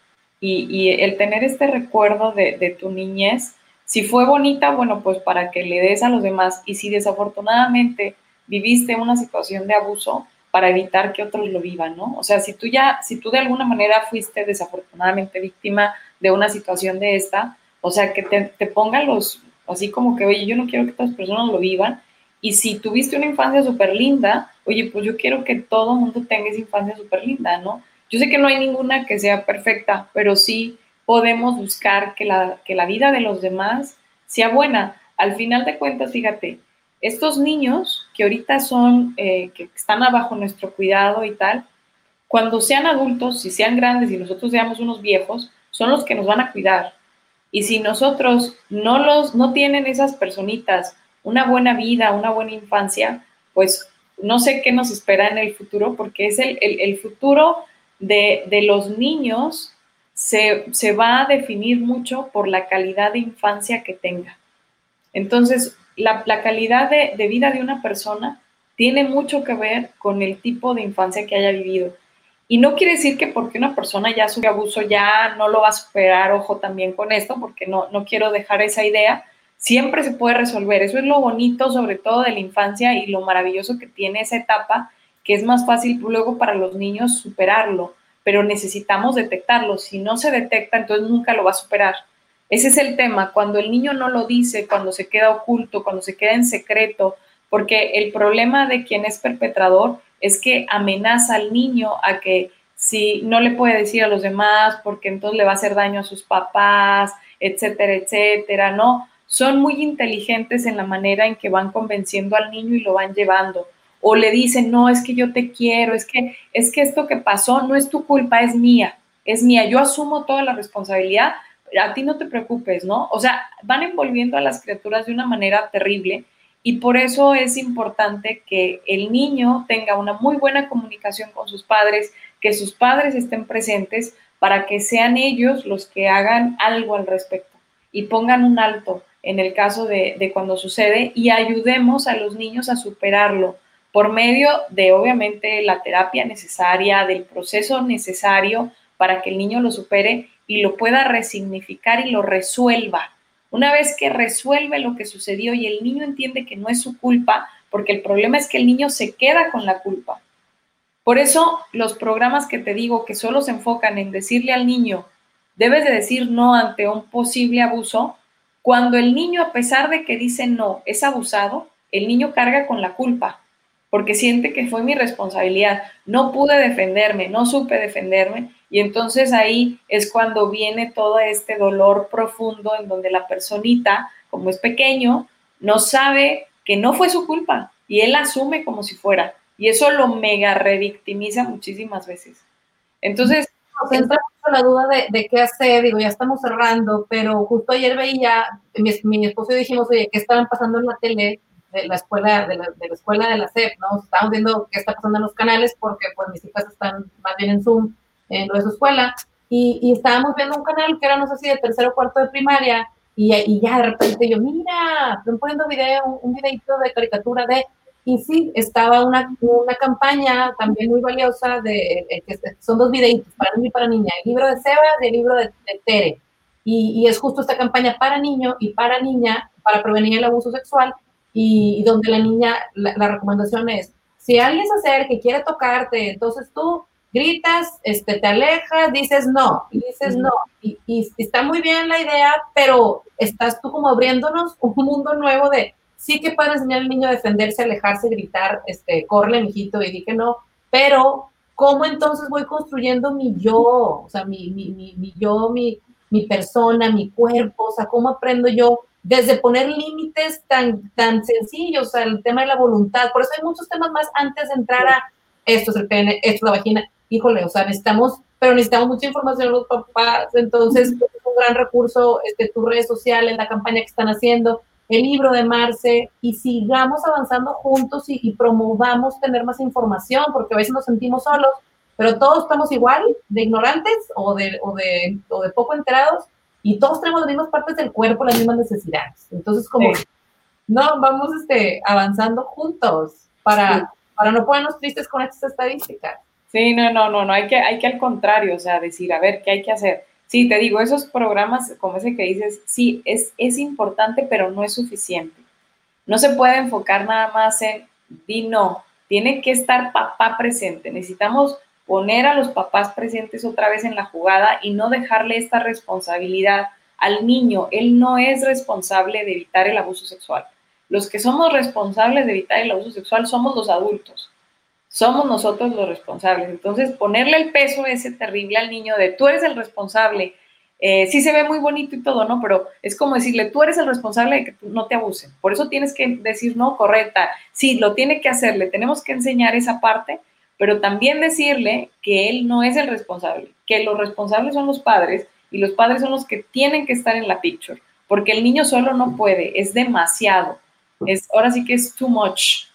y, el tener este recuerdo de, de tu niñez si fue bonita, bueno, pues para que le des a los demás. Y si desafortunadamente viviste una situación de abuso, para evitar que otros lo vivan, ¿no? O sea, si tú ya, si tú de alguna manera fuiste desafortunadamente víctima de una situación de esta, o sea, que te, te pongan los, así como que, oye, yo no quiero que otras personas lo vivan. Y si tuviste una infancia súper linda, oye, pues yo quiero que todo mundo tenga esa infancia súper linda, ¿no? Yo sé que no hay ninguna que sea perfecta, pero sí podemos buscar que la, que la vida de los demás sea buena. Al final de cuentas, fíjate, estos niños que ahorita son, eh, que están abajo nuestro cuidado y tal, cuando sean adultos, si sean grandes y nosotros seamos unos viejos, son los que nos van a cuidar. Y si nosotros no los, no tienen esas personitas una buena vida, una buena infancia, pues no sé qué nos espera en el futuro, porque es el, el, futuro de, de los niños se, se, va a definir mucho por la calidad de infancia que tenga. Entonces, la, la calidad de, de, vida de una persona tiene mucho que ver con el tipo de infancia que haya vivido. Y no quiere decir que porque una persona ya sufrió abuso ya no lo va a superar, ojo también con esto, porque no, no quiero dejar esa idea, siempre se puede resolver. Eso es lo bonito sobre todo de la infancia y lo maravilloso que tiene esa etapa, que es más fácil luego para los niños superarlo pero necesitamos detectarlo. Si no se detecta, entonces nunca lo va a superar. Ese es el tema, cuando el niño no lo dice, cuando se queda oculto, cuando se queda en secreto, porque el problema de quien es perpetrador es que amenaza al niño a que si no le puede decir a los demás, porque entonces le va a hacer daño a sus papás, etcétera, etcétera, ¿no? Son muy inteligentes en la manera en que van convenciendo al niño y lo van llevando o le dicen, no, es que yo te quiero, es que, es que esto que pasó no es tu culpa, es mía, es mía, yo asumo toda la responsabilidad, a ti no te preocupes, ¿no? O sea, van envolviendo a las criaturas de una manera terrible y por eso es importante que el niño tenga una muy buena comunicación con sus padres, que sus padres estén presentes para que sean ellos los que hagan algo al respecto y pongan un alto en el caso de, cuando sucede y ayudemos a los niños a superarlo por medio de, obviamente, la terapia necesaria, del proceso necesario para que el niño lo supere y lo pueda resignificar y lo resuelva. Una vez que resuelve lo que sucedió y el niño entiende que no es su culpa, porque el problema es que el niño se queda con la culpa. Por eso los programas que te digo que solo se enfocan en decirle al niño, debes de decir no ante un posible abuso, Cuando el niño, a pesar de que dice no, es abusado, el niño carga con la culpa, porque siente que fue mi responsabilidad, no pude defenderme, no supe defenderme, y entonces ahí es cuando viene todo este dolor profundo en donde la personita, como es pequeño, no sabe que no fue su culpa y él asume como si fuera. Y eso lo mega revictimiza muchísimas veces. Entonces... Nos entra mucho la duda de, qué hacer, digo, ya estamos cerrando, pero justo ayer veía, mi, mi esposo y dijimos, oye, ¿qué estaban pasando en la tele? de la escuela de la, de la escuela de la SEP, ¿no? Estamos viendo qué está pasando en los canales porque pues mis hijas están más bien en Zoom en lo de escuela y, y estábamos viendo un canal que era no sé si de tercero o cuarto de primaria y, y ya de repente yo, mira, están poniendo video, un videito de caricatura de y sí, estaba una, una campaña también muy valiosa de, eh, son dos videitos, para niño y para niña, el libro de Sebas y el libro de, Tere. Y, y, es justo esta campaña para niño y para niña, para prevenir el abuso sexual, y, donde la niña, la, recomendación es, si alguien se acerca y quiere tocarte, entonces tú gritas, este, te alejas, dices no, y dices no, y, y, está muy bien la idea, pero estás tú como abriéndonos un mundo nuevo de, sí que puede enseñar al niño a defenderse, alejarse, gritar, este, corre, mijito, y dije no, pero ¿cómo entonces voy construyendo mi yo? O sea, mi, mi, mi, mi yo, mi, mi persona, mi cuerpo, o sea, ¿cómo aprendo yo? Desde poner límites tan, tan sencillos, o sea, el tema de la voluntad, por eso hay muchos temas más antes de entrar a esto es el pene, esto es la vagina, híjole, o sea, necesitamos, pero necesitamos mucha información los papás, entonces es un gran recurso, este, tus redes sociales, la campaña que están haciendo, el libro de Marce y sigamos avanzando juntos y, promovamos tener más información, porque a veces nos sentimos solos, pero todos estamos igual, de ignorantes o de, o de, o de poco enterados, y todos tenemos las mismas partes del cuerpo, las mismas necesidades. Entonces, como, no, vamos este, avanzando juntos para, para no ponernos tristes con estas estadísticas. Sí, no, no, no, no, hay que, hay que al contrario, o sea, decir, a ver, ¿qué hay que hacer? Sí, te digo, esos programas como ese que dices, sí, es, es importante, pero no es suficiente. No se puede enfocar nada más en, di no, tiene que estar papá presente. Necesitamos poner a los papás presentes otra vez en la jugada y no dejarle esta responsabilidad al niño. Él no es responsable de evitar el abuso sexual. Los que somos responsables de evitar el abuso sexual somos los adultos somos nosotros los responsables. Entonces, ponerle el peso ese terrible al niño de tú eres el responsable, eh, sí se ve muy bonito y todo, ¿no? Pero es como decirle, tú eres el responsable de que no te abusen. Por eso tienes que decir, no, correcta, sí, lo tiene que hacer, le tenemos que enseñar esa parte, pero también decirle que él no es el responsable, que los responsables son los padres y los padres son los que tienen que estar en la picture, porque el niño solo no puede, es demasiado, es, ahora sí que es too much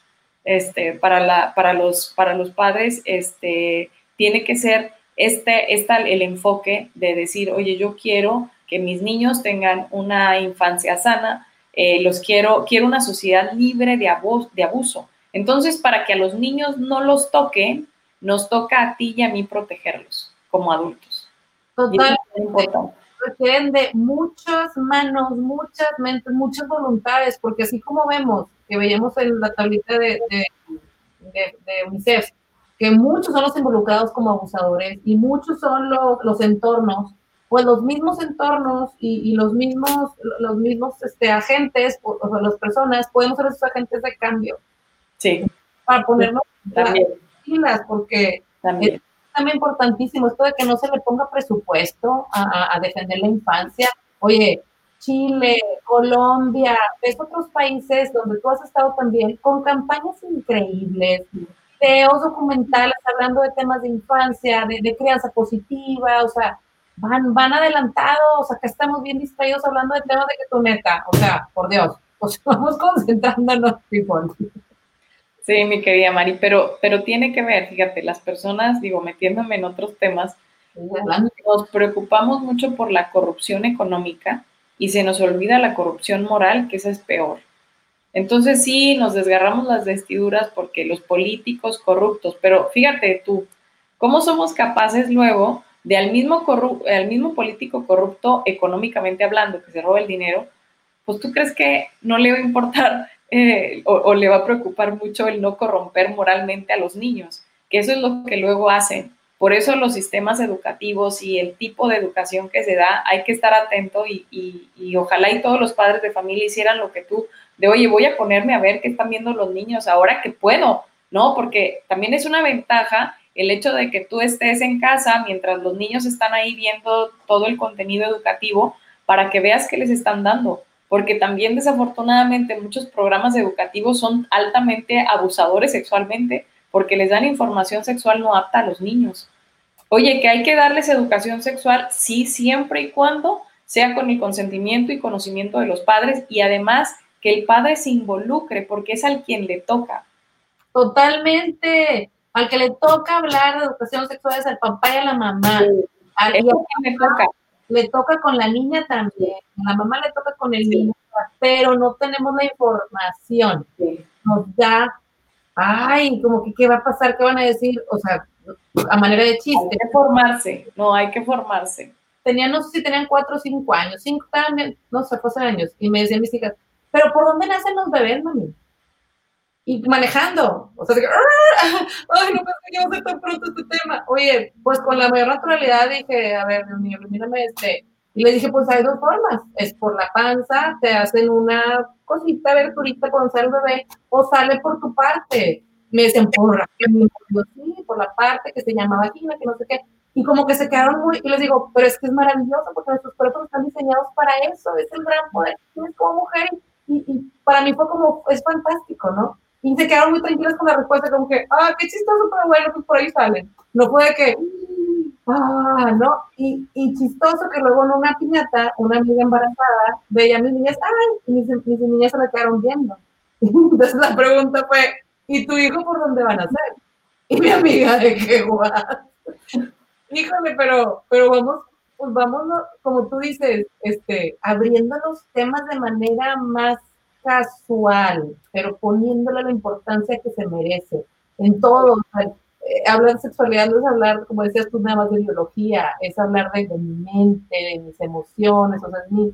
este, para, la, para, los, para los padres este, tiene que ser este, esta, el enfoque de decir, oye, yo quiero que mis niños tengan una infancia sana, eh, los quiero, quiero una sociedad libre de, abuso, de abuso. Entonces, para que a los niños no los toquen, nos toca a ti y a mí protegerlos como adultos. Totalmente. Requieren de muchas manos, muchas mentes, muchas voluntades, porque así como vemos que veíamos en la tablita de, de, de, UNICEF, que muchos son los involucrados como abusadores y muchos son los, los entornos, pues los mismos entornos y, y, los mismos, los mismos este, agentes o, o, las personas podemos ser esos agentes de cambio. Sí. Para ponernos también. pilas, porque también. es también importantísimo esto de que no se le ponga presupuesto a, a defender la infancia. Oye, Chile, Colombia, ves otros países donde tú has estado también con campañas increíbles, videos documentales hablando de temas de infancia, de, crianza positiva, o sea, van, van adelantados, acá estamos bien distraídos hablando de temas de que tu neta, o sea, por Dios, pues vamos concentrándonos, people. Sí, mi querida Mari, pero, pero tiene que ver, fíjate, las personas, digo, metiéndome en otros temas, nos preocupamos mucho por la corrupción económica, y se nos olvida la corrupción moral, que esa es peor. Entonces sí, nos desgarramos las vestiduras porque los políticos corruptos, pero fíjate tú, ¿cómo somos capaces luego de al mismo, al mismo político corrupto económicamente hablando, que se roba el dinero, pues tú crees que no le va a importar eh, o, o, le va a preocupar mucho el no corromper moralmente a los niños, que eso es lo que luego hacen. Por eso los sistemas educativos y el tipo de educación que se da, hay que estar atento y, y, ojalá y todos los padres de familia hicieran lo que tú, de oye, voy a ponerme a ver qué están viendo los niños ahora que puedo, ¿no? Porque también es una ventaja el hecho de que tú estés en casa mientras los niños están ahí viendo todo el contenido educativo para que veas qué les están dando. Porque también desafortunadamente muchos programas educativos son altamente abusadores sexualmente porque les dan información sexual no apta a los niños. Oye, que hay que darles educación sexual, sí, siempre y cuando sea con el consentimiento y conocimiento de los padres y además que el padre se involucre porque es al quien le toca. Totalmente. Al que le toca hablar de educación sexual es al papá y a la mamá. Al que le toca. Le toca con la niña también. A la mamá le toca con el niño, pero no tenemos la información. Nos da ay, como que qué va a pasar, qué van a decir, o sea, a manera de chiste. Hay que formarse, no, hay que formarse. Tenían, no sé si tenían cuatro o cinco años, cinco también, no sé, fue años, y me decían mis hijas, pero ¿por dónde nacen los bebés, mami? Y manejando, o sea, que, ay, no pensé que iba a ser tan pronto este tema. Oye, pues con la mayor naturalidad dije, a ver, Dios mío, mírame este, y le dije, pues hay dos formas, es por la panza, te hacen una cosita, aberturita cuando sale el bebé, o sale por tu parte. Me dicen, por, sí, por la parte que se llama vagina, que no sé qué. Y como que se quedaron muy, y les digo, pero es que es maravilloso porque nuestros cuerpos están diseñados para eso, es el gran poder que tienes como mujer. Y, y, para mí fue como, es fantástico, ¿no? Y se quedaron muy tranquilos con la respuesta, como que, ah, qué chistoso, pero bueno, pues por ahí salen. No fue de que, ah, ¿no? Y, y, chistoso que luego en una piñata, una amiga embarazada veía a mis niñas, ay, y mis, mis niñas se la quedaron viendo. Entonces la pregunta fue, ¿y tu hijo por dónde van a ser? Y mi amiga, de qué guay. Híjole, pero, pero vamos, pues vamos, como tú dices, este, abriendo los temas de manera más casual, pero poniéndole la importancia que se merece en todo. Eh, hablar de sexualidad no es hablar, como decías tú, nada más de biología, es hablar de, mi mente, de mis emociones, o sea, mi...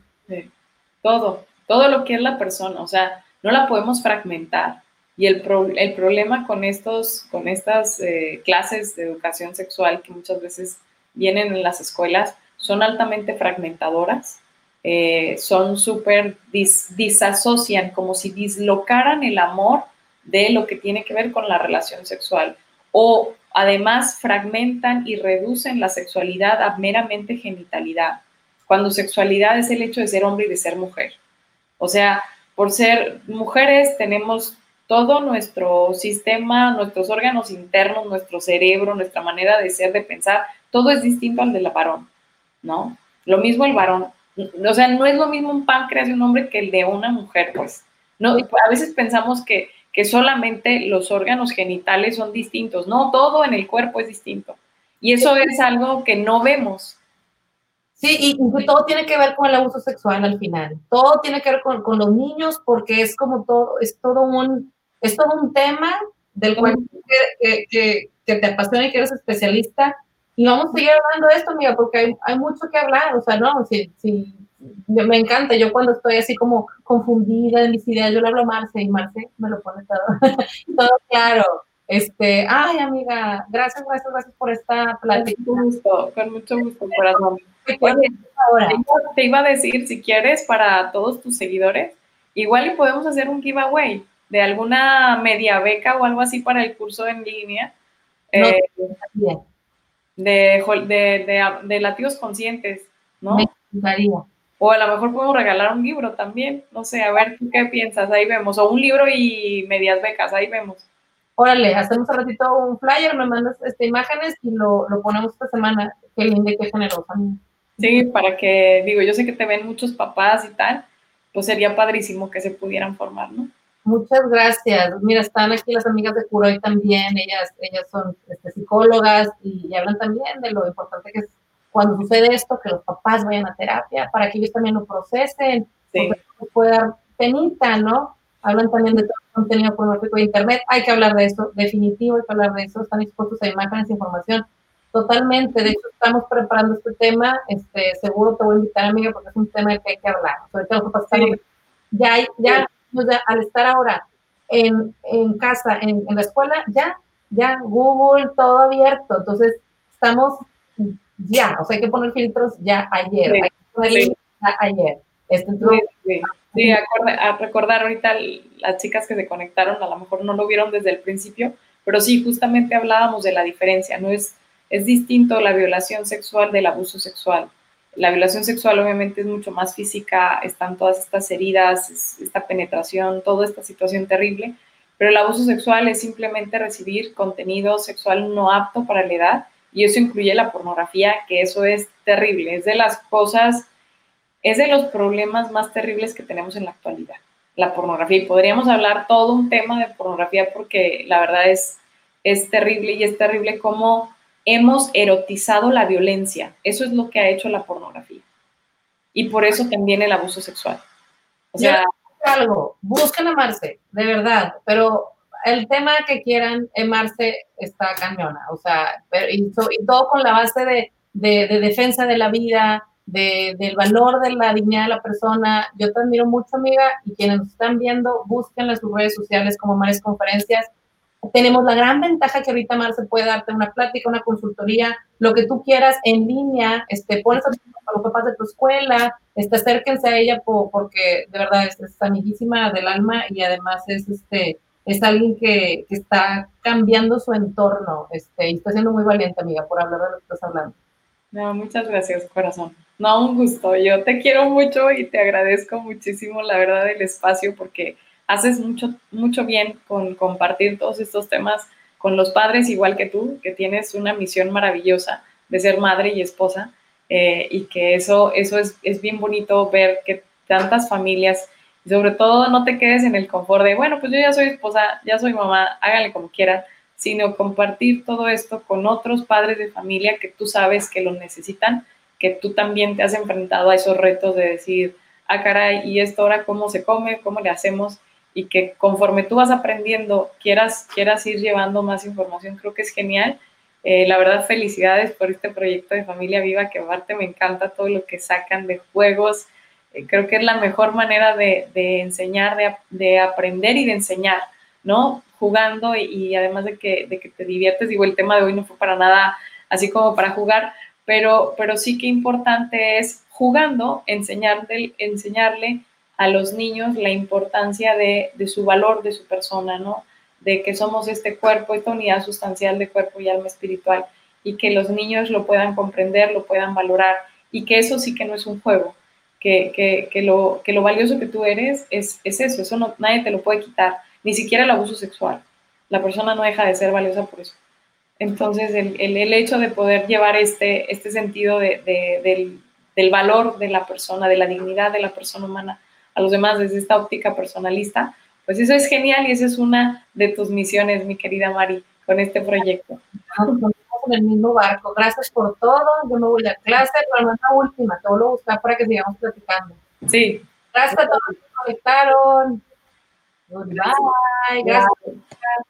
Todo, todo lo que es la persona, o sea, no la podemos fragmentar. Y el, el problema con, estos, con estas eh, clases de educación sexual que muchas veces vienen en las escuelas son altamente fragmentadoras, eh, son súper, disasocian, como si dislocaran el amor de lo que tiene que ver con la relación sexual o además fragmentan y reducen la sexualidad a meramente genitalidad, cuando sexualidad es el hecho de ser hombre y de ser mujer. O sea, por ser mujeres tenemos todo nuestro sistema, nuestros órganos internos, nuestro cerebro, nuestra manera de ser, de pensar, todo es distinto al del varón, ¿no? Lo mismo el varón. O sea, no es lo mismo un páncreas de un hombre que el de una mujer, pues. No, a veces pensamos que que solamente los órganos genitales son distintos. No, todo en el cuerpo es distinto. Y eso es algo que no vemos. Sí, y, todo tiene que ver con el abuso sexual al final. Todo tiene que ver con, con, los niños porque es como todo, es todo un, es todo un tema del cual que, que, que, te apasiona y que eres especialista. Y vamos a seguir hablando de esto, amiga, porque hay, hay mucho que hablar. O sea, no, si, si me encanta, yo cuando estoy así como confundida en mis ideas, yo le hablo a Marce y Marce me lo pone todo, todo claro. Este, ay, amiga, gracias, gracias, gracias por esta plática. Con mucho gusto, con mucho gusto, corazón. Te iba a decir, si quieres, para todos tus seguidores, igual y podemos hacer un giveaway de alguna media beca o algo así para el curso en línea. Eh, de, de, de, de, latidos conscientes, ¿no? Me encantaría. O a lo mejor podemos regalar un libro también. No sé, a ver, ¿tú qué piensas? Ahí vemos. O un libro y medias becas, ahí vemos. Órale, hacemos un ratito un flyer, me mandas este, imágenes y lo, lo ponemos esta semana. Qué lindo y qué generosa. Sí, para que, digo, yo sé que te ven muchos papás y tal, pues sería padrísimo que se pudieran formar, ¿no? Muchas gracias. Mira, están aquí las amigas de Curoy también, ellas, ellas son este, psicólogas y, y, hablan también de lo importante que es cuando sucede esto, que los papás vayan a terapia para que ellos también lo procesen, sí. dar penita, ¿no? Hablan también de todo el contenido pornográfico de Internet, hay que hablar de eso, definitivo hay que hablar de eso, están expuestos a imágenes, información, totalmente, de hecho estamos preparando este tema, este, seguro te voy a invitar, amiga, porque es un tema del que hay que hablar, sobre todo los papás ya, ya, ya, al estar ahora en, en casa, en, en la escuela, ya, ya, Google, todo abierto, entonces necesitamos ya, o sea, hay que poner filtros ya ayer, hay que poner ya ayer. Este, sí, a recordar ahorita las chicas que se conectaron, a lo mejor no lo vieron desde el principio, pero sí, justamente hablábamos de la diferencia, ¿no? Es, es distinto la violación sexual del abuso sexual. La violación sexual obviamente es mucho más física, están todas estas heridas, esta penetración, toda esta situación terrible, pero el abuso sexual es simplemente recibir contenido sexual no apto para la edad y eso incluye la pornografía, que eso es terrible, es de las cosas, es de los problemas más terribles que tenemos en la actualidad, la pornografía. Y podríamos hablar todo un tema de pornografía porque la verdad es, es terrible y es terrible cómo hemos erotizado la violencia. Eso es lo que ha hecho la pornografía. Y por eso también el abuso sexual. O sea, algo, busquen amarse, de verdad, pero el tema que quieran amarse está cañona, o sea, y, todo con la base de, de, defensa de la vida, de, del valor de la dignidad de la persona. Yo te admiro mucho, amiga, y quienes nos están viendo, busquen en sus redes sociales como Mares Conferencias tenemos la gran ventaja que ahorita Marce puede darte una plática, una consultoría, lo que tú quieras en línea, este, pones a, los papás de tu escuela, este, acérquense a ella porque de verdad es, amiguísima del alma y además es, este, es alguien que, que, está cambiando su entorno este, y está siendo muy valiente, amiga, por hablar de lo que estás hablando. No, muchas gracias, corazón. No, un gusto. Yo te quiero mucho y te agradezco muchísimo, la verdad, el espacio porque haces mucho, mucho bien con compartir todos estos temas con los padres, igual que tú, que tienes una misión maravillosa de ser madre y esposa, eh, y que eso, eso es, es, bien bonito ver que tantas familias, sobre todo no te quedes en el confort de, bueno, pues yo ya soy esposa, ya soy mamá, háganle como quieran, sino compartir todo esto con otros padres de familia que tú sabes que lo necesitan, que tú también te has enfrentado a esos retos de decir, ah, caray, ¿y esto ahora cómo se come? ¿Cómo le hacemos? y que conforme tú vas aprendiendo quieras, quieras ir llevando más información, creo que es genial. Eh, la verdad, felicidades por este proyecto de Familia Viva, que aparte me encanta todo lo que sacan de juegos. Eh, creo que es la mejor manera de, enseñar, de, aprender y de enseñar, ¿no? Jugando y, además de que, de que te diviertes. Digo, el tema de hoy no fue para nada así como para jugar, pero, pero sí que importante es jugando, enseñarle, enseñarle a los niños la importancia de, su valor, de su persona, ¿no? De que somos este cuerpo, esta unidad sustancial de cuerpo y alma espiritual, y que los niños lo puedan comprender, lo puedan valorar, y que eso sí que no es un juego, que, que, lo, que lo valioso que tú eres es, es eso, eso no, nadie te lo puede quitar, ni siquiera el abuso sexual. La persona no deja de ser valiosa por eso. Entonces, el, el, hecho de poder llevar este, este sentido de, del, del valor de la persona, de la dignidad de la persona humana, a los demás desde esta óptica personalista, pues eso es genial y esa es una de tus misiones, mi querida Mari, con este proyecto. En el mismo barco. Gracias por todo. Yo me voy a clase, pero no es la última. Te vuelvo a buscar para que sigamos platicando. Sí. Gracias a todos los que conectaron. Bye. Gracias.